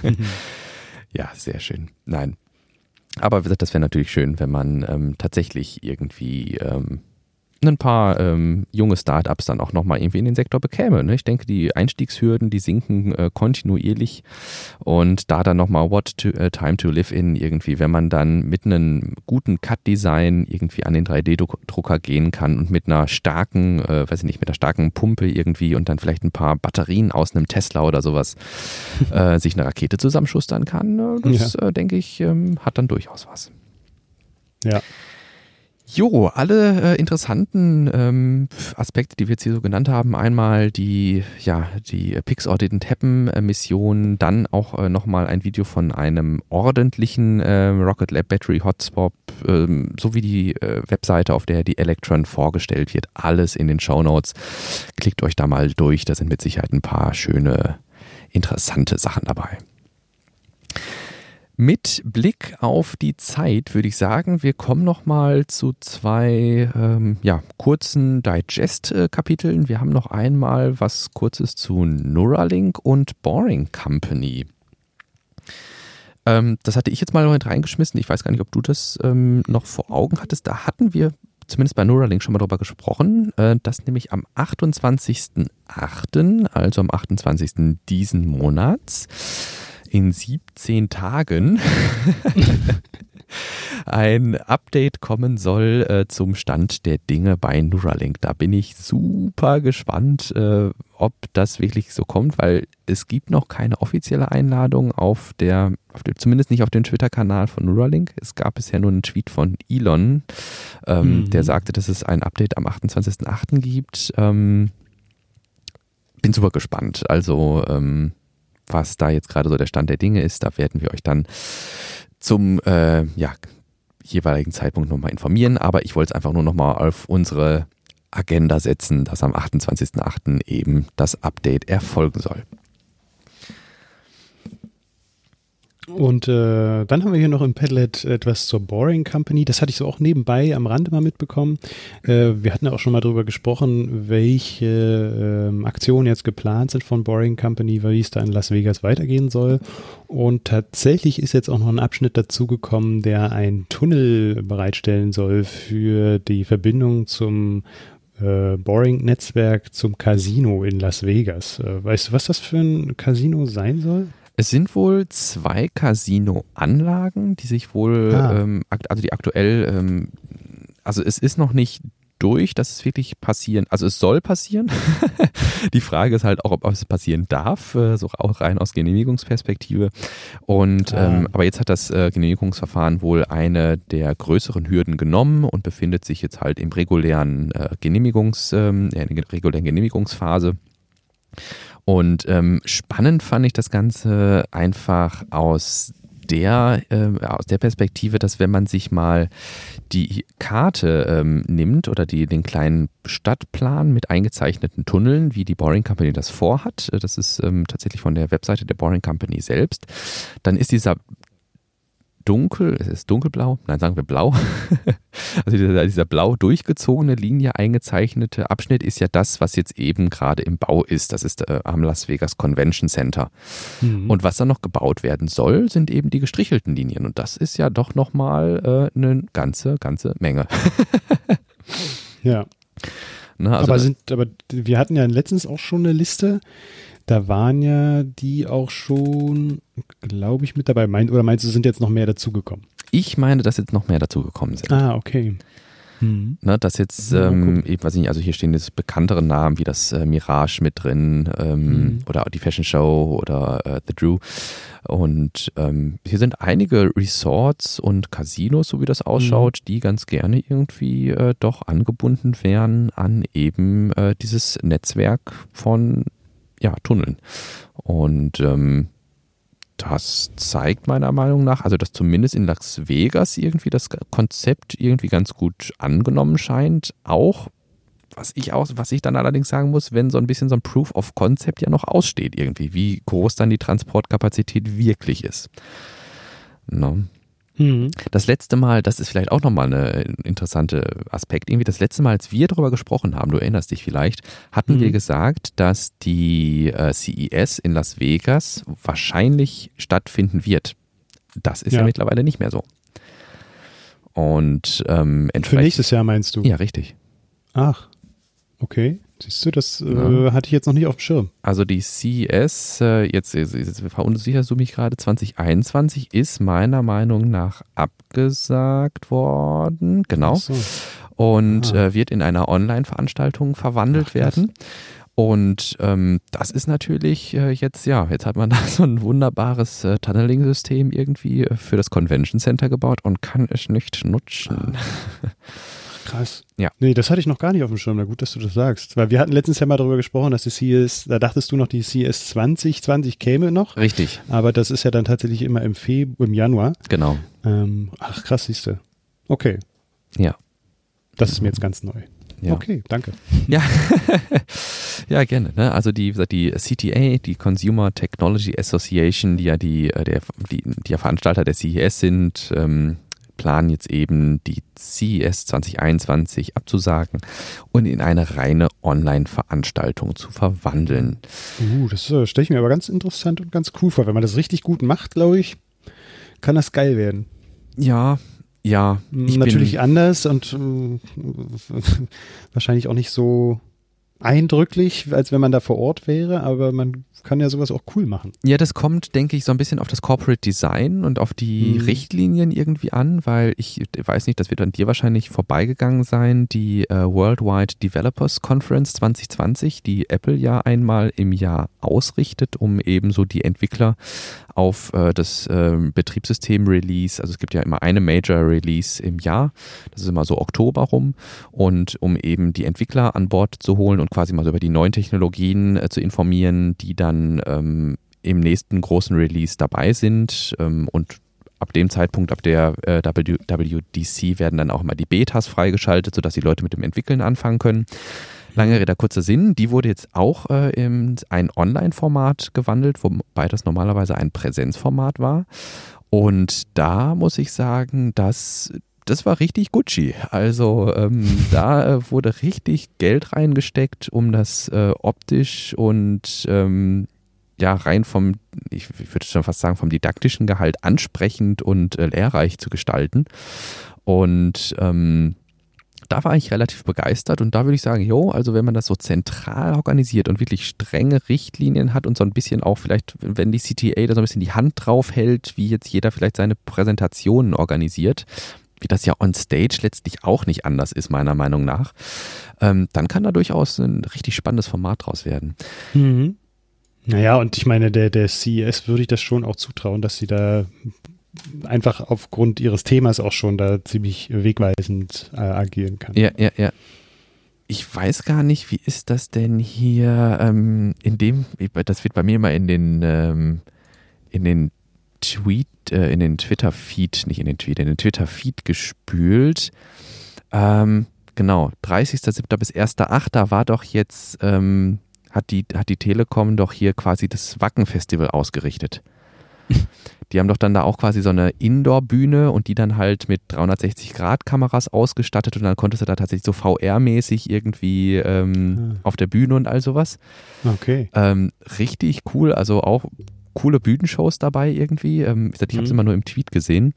ja, sehr schön. Nein. Aber wie gesagt, das wäre natürlich schön, wenn man ähm, tatsächlich irgendwie ähm, ein paar ähm, junge Startups dann auch nochmal irgendwie in den Sektor bekäme. Ne? Ich denke, die Einstiegshürden, die sinken äh, kontinuierlich und da dann nochmal What to, uh, Time to Live in irgendwie, wenn man dann mit einem guten Cut-Design irgendwie an den 3D-Drucker gehen kann und mit einer starken, äh, weiß ich nicht, mit einer starken Pumpe irgendwie und dann vielleicht ein paar Batterien aus einem Tesla oder sowas äh, sich eine Rakete zusammenschustern kann, äh, das ja. Äh, denke ich, ähm, hat dann durchaus was. Ja. Jo, alle äh, interessanten ähm, Aspekte, die wir jetzt hier so genannt haben, einmal die, ja, die Pix or Didn't Happen Mission, dann auch äh, nochmal ein Video von einem ordentlichen äh, Rocket Lab Battery Hotspot, ähm, sowie die äh, Webseite, auf der die Electron vorgestellt wird, alles in den Show Notes. Klickt euch da mal durch, da sind mit Sicherheit ein paar schöne, interessante Sachen dabei. Mit Blick auf die Zeit würde ich sagen, wir kommen noch mal zu zwei ähm, ja, kurzen Digest-Kapiteln. Wir haben noch einmal was Kurzes zu Neuralink und Boring Company. Ähm, das hatte ich jetzt mal mit reingeschmissen. Ich weiß gar nicht, ob du das ähm, noch vor Augen hattest. Da hatten wir zumindest bei Neuralink schon mal drüber gesprochen, äh, dass nämlich am 28.08., also am 28. diesen Monats, in 17 Tagen ein Update kommen soll äh, zum Stand der Dinge bei Neuralink. Da bin ich super gespannt, äh, ob das wirklich so kommt, weil es gibt noch keine offizielle Einladung auf der, auf dem, zumindest nicht auf dem Twitter-Kanal von Neuralink. Es gab bisher nur einen Tweet von Elon, ähm, mhm. der sagte, dass es ein Update am 28.08. gibt. Ähm, bin super gespannt. Also ähm, was da jetzt gerade so der Stand der Dinge ist. Da werden wir euch dann zum äh, ja, jeweiligen Zeitpunkt nochmal informieren. Aber ich wollte es einfach nur nochmal auf unsere Agenda setzen, dass am 28.08. eben das Update erfolgen soll. Und äh, dann haben wir hier noch im Padlet etwas zur Boring Company. Das hatte ich so auch nebenbei am Rande mal mitbekommen. Äh, wir hatten ja auch schon mal darüber gesprochen, welche äh, Aktionen jetzt geplant sind von Boring Company, wie es da in Las Vegas weitergehen soll. Und tatsächlich ist jetzt auch noch ein Abschnitt dazugekommen, der einen Tunnel bereitstellen soll für die Verbindung zum äh, Boring-Netzwerk zum Casino in Las Vegas. Äh, weißt du, was das für ein Casino sein soll? Es sind wohl zwei Casino-Anlagen, die sich wohl, ah. ähm, also die aktuell, ähm, also es ist noch nicht durch, dass es wirklich passieren, also es soll passieren. die Frage ist halt auch, ob es passieren darf, äh, so auch rein aus Genehmigungsperspektive. Und ah. ähm, aber jetzt hat das äh, Genehmigungsverfahren wohl eine der größeren Hürden genommen und befindet sich jetzt halt im regulären äh, Genehmigungs, ähm, in der regulären Genehmigungsphase. Und ähm, spannend fand ich das Ganze einfach aus der, äh, aus der Perspektive, dass wenn man sich mal die Karte ähm, nimmt oder die, den kleinen Stadtplan mit eingezeichneten Tunneln, wie die Boring Company das vorhat, äh, das ist ähm, tatsächlich von der Webseite der Boring Company selbst, dann ist dieser dunkel, es ist dunkelblau, nein, sagen wir blau. also dieser, dieser, blau durchgezogene Linie eingezeichnete Abschnitt ist ja das, was jetzt eben gerade im Bau ist. Das ist äh, am Las Vegas Convention Center. Mhm. Und was dann noch gebaut werden soll, sind eben die gestrichelten Linien. Und das ist ja doch nochmal äh, eine ganze, ganze Menge. ja. Na, also aber, sind, aber wir hatten ja letztens auch schon eine Liste da waren ja die auch schon, glaube ich, mit dabei. Mein, oder meinst du, sind jetzt noch mehr dazugekommen? Ich meine, dass jetzt noch mehr dazugekommen sind. Ah, okay. Hm. Ne, dass jetzt, ähm, ich weiß nicht, also hier stehen jetzt bekanntere Namen wie das äh, Mirage mit drin ähm, hm. oder die Fashion Show oder äh, The Drew. Und ähm, hier sind einige Resorts und Casinos, so wie das ausschaut, hm. die ganz gerne irgendwie äh, doch angebunden wären an eben äh, dieses Netzwerk von ja, Tunneln. Und ähm, das zeigt meiner Meinung nach, also dass zumindest in Las Vegas irgendwie das Konzept irgendwie ganz gut angenommen scheint. Auch, was ich auch, was ich dann allerdings sagen muss, wenn so ein bisschen so ein Proof of Concept ja noch aussteht irgendwie, wie groß dann die Transportkapazität wirklich ist. No. Mhm. Das letzte Mal, das ist vielleicht auch nochmal ein interessanter Aspekt, irgendwie das letzte Mal, als wir darüber gesprochen haben, du erinnerst dich vielleicht, hatten mhm. wir gesagt, dass die äh, CES in Las Vegas wahrscheinlich stattfinden wird. Das ist ja, ja mittlerweile nicht mehr so. Und ähm, Für nächstes Jahr meinst du? Ja, richtig. Ach, okay. Siehst du, das äh, hatte ich jetzt noch nicht auf dem Schirm. Also die CES, äh, jetzt, jetzt, jetzt verunsicherst du mich gerade, 2021 ist meiner Meinung nach abgesagt worden. Genau. So. Und äh, wird in einer Online-Veranstaltung verwandelt Ach, werden. Und ähm, das ist natürlich äh, jetzt, ja, jetzt hat man da so ein wunderbares äh, Tunneling-System irgendwie äh, für das Convention Center gebaut und kann es nicht nutzen. Krass. Ja. Nee, das hatte ich noch gar nicht auf dem Schirm. Na gut, dass du das sagst. Weil wir hatten letztens ja mal darüber gesprochen, dass die CS, da dachtest du noch, die CS 2020 käme noch. Richtig, Aber das ist ja dann tatsächlich immer im Februar, im Januar. genau. Ähm, ach, krass, siehst du. Okay. Ja. Das ist mir jetzt ganz neu. Ja. Okay, danke. Ja, ja gerne. Ne? Also die, die CTA, die Consumer Technology Association, die ja die, äh, der, die, die ja Veranstalter der CES sind, ähm, planen jetzt eben die CES 2021 abzusagen und in eine reine Online-Veranstaltung zu verwandeln. Uh, das äh, stelle ich mir aber ganz interessant und ganz cool vor. Wenn man das richtig gut macht, glaube ich, kann das geil werden. Ja, ja. Ich Natürlich anders und äh, wahrscheinlich auch nicht so eindrücklich, als wenn man da vor Ort wäre, aber man kann ja sowas auch cool machen. Ja, das kommt, denke ich, so ein bisschen auf das Corporate Design und auf die Mhm. Richtlinien irgendwie an, weil ich weiß nicht, das wird an dir wahrscheinlich vorbeigegangen sein, die äh, Worldwide Developers Conference 2020, die Apple ja einmal im Jahr ausrichtet, um eben so die Entwickler auf äh, das ähm, Betriebssystem-Release, also es gibt ja immer eine Major-Release im Jahr, das ist immer so Oktober rum, und um eben die Entwickler an Bord zu holen und quasi mal so über die neuen Technologien äh, zu informieren, die dann ähm, im nächsten großen Release dabei sind ähm, und ab dem Zeitpunkt, ab der äh, WDC werden dann auch mal die Betas freigeschaltet, sodass die Leute mit dem Entwickeln anfangen können. Lange Rede, kurzer Sinn, die wurde jetzt auch äh, in ein Online-Format gewandelt, wobei das normalerweise ein Präsenzformat war. Und da muss ich sagen, dass das war richtig Gucci. Also ähm, da äh, wurde richtig Geld reingesteckt, um das äh, optisch und ähm, ja rein vom, ich, ich würde schon fast sagen, vom didaktischen Gehalt ansprechend und äh, lehrreich zu gestalten. Und ähm, da war ich relativ begeistert und da würde ich sagen, jo, also wenn man das so zentral organisiert und wirklich strenge Richtlinien hat und so ein bisschen auch vielleicht, wenn die CTA da so ein bisschen die Hand drauf hält, wie jetzt jeder vielleicht seine Präsentationen organisiert, wie das ja on stage letztlich auch nicht anders ist, meiner Meinung nach, ähm, dann kann da durchaus ein richtig spannendes Format draus werden. Mhm. Naja, und ich meine, der, der CES würde ich das schon auch zutrauen, dass sie da einfach aufgrund ihres Themas auch schon da ziemlich wegweisend äh, agieren kann. Ja, ja, ja. Ich weiß gar nicht, wie ist das denn hier ähm, in dem, das wird bei mir immer in den, ähm, in den Tweet, äh, in den Twitter-Feed, nicht in den Tweet, in den Twitter-Feed gespült. Ähm, genau, 30.07. bis 1.08. war doch jetzt, ähm, hat, die, hat die Telekom doch hier quasi das Wacken-Festival ausgerichtet. Die haben doch dann da auch quasi so eine Indoor-Bühne und die dann halt mit 360-Grad-Kameras ausgestattet und dann konntest du da tatsächlich so VR-mäßig irgendwie ähm, Ah. auf der Bühne und all sowas. Okay. Ähm, richtig cool, also auch coole Bühnenshows dabei irgendwie. Ähm, ich habe es Mhm. immer nur im Tweet gesehen.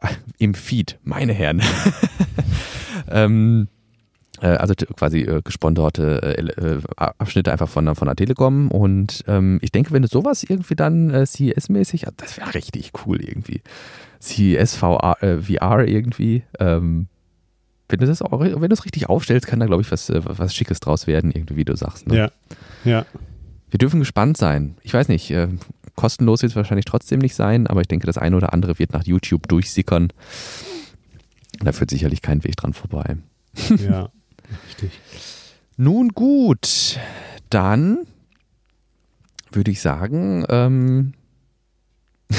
Ah, Im Feed, meine Herren. ähm, äh, also quasi äh, gesponserte äh, äh, Abschnitte einfach von, der- von der Telekom. Und ähm, ich denke, wenn du sowas irgendwie dann äh, CES-mäßig, das wäre richtig cool irgendwie. CES VR, äh, VR irgendwie. Ähm, wenn du das auch, wenn du es richtig aufstellst, kann da, glaube ich, was, äh, was Schickes draus werden, irgendwie, wie du sagst. Ne? Ja. Ja. Wir dürfen gespannt sein. Ich weiß nicht, äh, kostenlos wird es wahrscheinlich trotzdem nicht sein, aber ich denke, das eine oder andere wird nach YouTube durchsickern. Da führt sicherlich kein Weg dran vorbei. Ja. Richtig. Nun gut, dann würde ich sagen, ähm,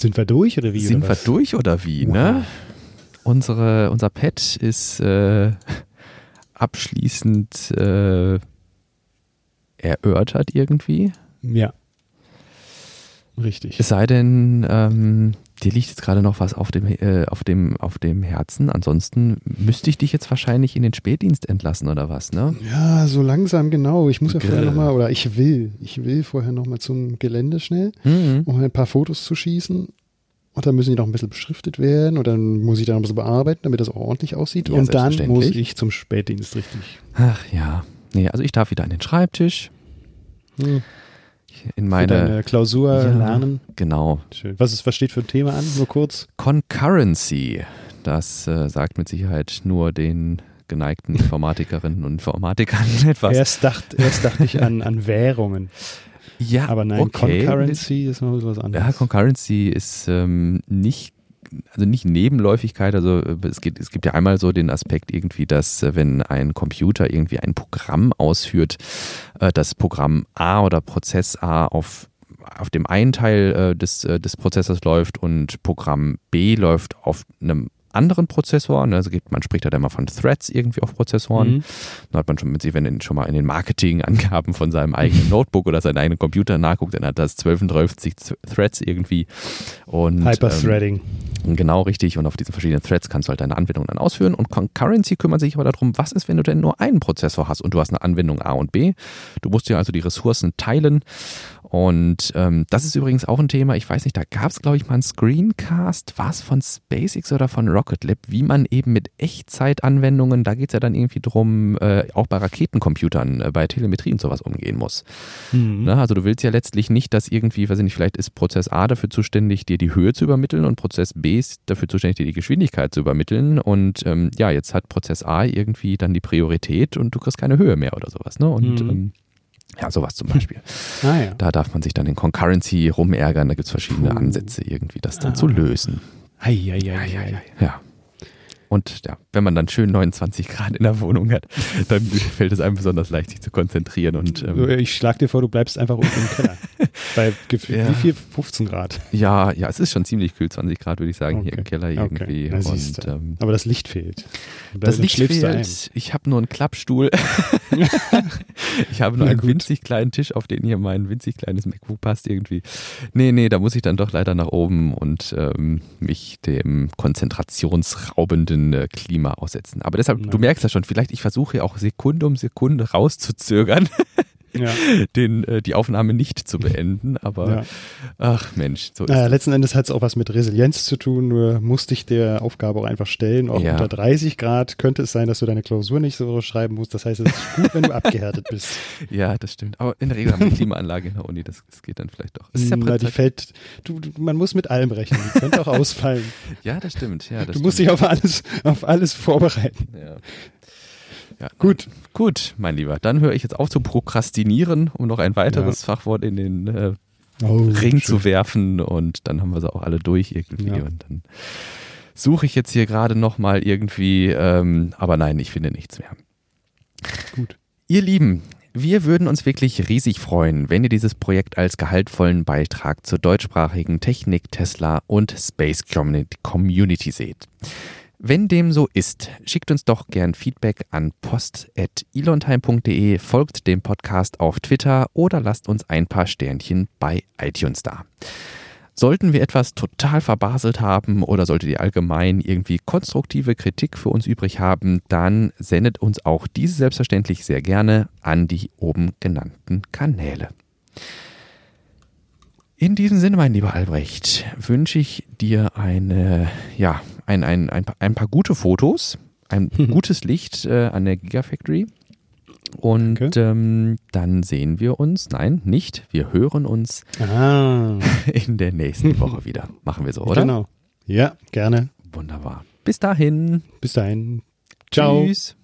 Sind wir durch oder wie? sind oder wir durch oder wie, Wow. ne? Unsere, unser Pad ist äh, abschließend äh, erörtert irgendwie. Ja. Richtig. Es sei denn, ähm, dir liegt jetzt gerade noch was auf dem, äh, auf, dem, auf dem Herzen. Ansonsten müsste ich dich jetzt wahrscheinlich in den Spätdienst entlassen oder was, ne? Ja, so langsam, genau. Ich muss ja vorher Grrr. nochmal, oder ich will, ich will vorher nochmal zum Gelände schnell, Mhm. um ein paar Fotos zu schießen. Und dann müssen die noch ein bisschen beschriftet werden und dann muss ich da noch ein bisschen bearbeiten, damit das auch ordentlich aussieht. Ja, und dann muss ich zum Spätdienst, richtig. Ach ja. Nee, also ich darf wieder an den Schreibtisch. Hm. In Für meine. deine Klausur Ja. lernen. Genau. Schön. Was, ist, was steht für ein Thema an? Nur kurz. Concurrency. Das äh, sagt mit Sicherheit nur den geneigten Informatikerinnen und Informatikern etwas. Erst, dacht, erst dachte ich an, an Währungen. Ja, Aber nein, okay. Concurrency ist noch was anderes. Ja, Concurrency ist ähm, nicht also nicht Nebenläufigkeit, also äh, es, geht, es gibt ja einmal so den Aspekt irgendwie, dass äh, wenn ein Computer irgendwie ein Programm ausführt, äh, das Programm A oder Prozess A auf auf dem einen Teil des, des Prozessors läuft und Programm B läuft auf einem anderen Prozessor. Ne? Also gibt, man spricht halt immer von Threads irgendwie auf Prozessoren. Mhm. Dann hat man schon mit sich, wenn schon mal in den Marketingangaben von seinem eigenen Notebook oder seinem eigenen Computer nachguckt, dann hat das 1230 Threads irgendwie. Und, Hyperthreading. Ähm, genau richtig. Und auf diesen verschiedenen Threads kannst du halt deine Anwendung dann ausführen. Und Concurrency kümmert sich aber darum, was ist, wenn du denn nur einen Prozessor hast und du hast eine Anwendung A und B. Du musst dir also die Ressourcen teilen und ähm, das ist übrigens auch ein Thema, ich weiß nicht, da gab es, glaube ich, mal einen Screencast, war es von SpaceX oder von Rocket Lab, wie man eben mit Echtzeitanwendungen, da geht es ja dann irgendwie drum, äh, auch bei Raketencomputern, äh, bei Telemetrie und sowas umgehen muss. Mhm. Na, also du willst ja letztlich nicht, dass irgendwie, weiß ich nicht, vielleicht ist Prozess A dafür zuständig, dir die Höhe zu übermitteln und Prozess B ist dafür zuständig, dir die Geschwindigkeit zu übermitteln. Und ähm, ja, jetzt hat Prozess A irgendwie dann die Priorität und du kriegst keine Höhe mehr oder sowas. Ne? Und mhm. ähm, ja, sowas zum Beispiel. ah, ja. Da darf man sich dann in Concurrency rumärgern. Da gibt es verschiedene uh. Ansätze, irgendwie das dann ah. zu lösen. Ei, ei, ei, ei, Ja. Und ja, wenn man dann schön 29 Grad in der Wohnung hat, dann fällt es einem besonders leicht, sich zu konzentrieren. Und, ähm, ich schlage dir vor, du bleibst einfach unten im Keller. Bei ja. wie viel? 15 Grad? Ja, ja, es ist schon ziemlich kühl, 20 Grad würde ich sagen, okay. hier im Keller irgendwie. Okay. Und, ähm, Aber das Licht fehlt. Das Licht fehlt. Ich habe nur einen Klappstuhl. ich habe nur einen winzig kleinen Tisch, auf den hier mein winzig kleines MacBook passt irgendwie. Nee, nee, da muss ich dann doch leider nach oben und ähm, mich dem konzentrationsraubenden äh, Klima aussetzen. Aber deshalb, Nein. du merkst ja schon, vielleicht ich versuche ja auch Sekunde um Sekunde rauszuzögern ja. den, äh, die Aufnahme nicht zu beenden. Aber ja. ach Mensch. So naja, letzten Endes hat es auch was mit Resilienz zu tun. Nur musste ich der Aufgabe auch einfach stellen. Auch ja. unter 30 Grad könnte es sein, dass du deine Klausur nicht so schreiben musst. Das heißt, es ist gut, wenn du abgehärtet bist. Ja, das stimmt. Aber in der Regel haben wir Klimaanlage in der Uni. Das, das geht dann vielleicht doch. Ja Na, die fällt, du, man muss mit allem rechnen. Die könnte auch ausfallen. ja, das stimmt. Ja, das du stimmt. musst dich auf alles, auf alles vorbereiten. Ja. Ja, gut. Gut, mein Lieber. Dann höre ich jetzt auf zu prokrastinieren, um noch ein weiteres ja. Fachwort in den äh, oh, Ring schön. zu werfen. Und dann haben wir sie auch alle durch irgendwie. Ja. Und dann suche ich jetzt hier gerade nochmal irgendwie. Ähm, aber nein, ich finde nichts mehr. Gut. Ihr Lieben, wir würden uns wirklich riesig freuen, wenn ihr dieses Projekt als gehaltvollen Beitrag zur deutschsprachigen Technik, Tesla und Space Community seht. Wenn dem so ist, schickt uns doch gern Feedback an post.elontime.de, folgt dem Podcast auf Twitter oder lasst uns ein paar Sternchen bei iTunes da. Sollten wir etwas total verbaselt haben oder solltet ihr allgemein irgendwie konstruktive Kritik für uns übrig haben, dann sendet uns auch diese selbstverständlich sehr gerne an die oben genannten Kanäle. In diesem Sinne, mein lieber Albrecht, wünsche ich dir eine, ja, ein, ein, ein, ein paar gute Fotos, ein mhm. gutes Licht äh, an der Gigafactory. Und okay. ähm, dann sehen wir uns, nein, nicht, wir hören uns ah. in der nächsten Woche wieder. Machen wir so, oder? Genau. Ja, gerne. Wunderbar. Bis dahin. Bis dahin. Ciao. Tschüss.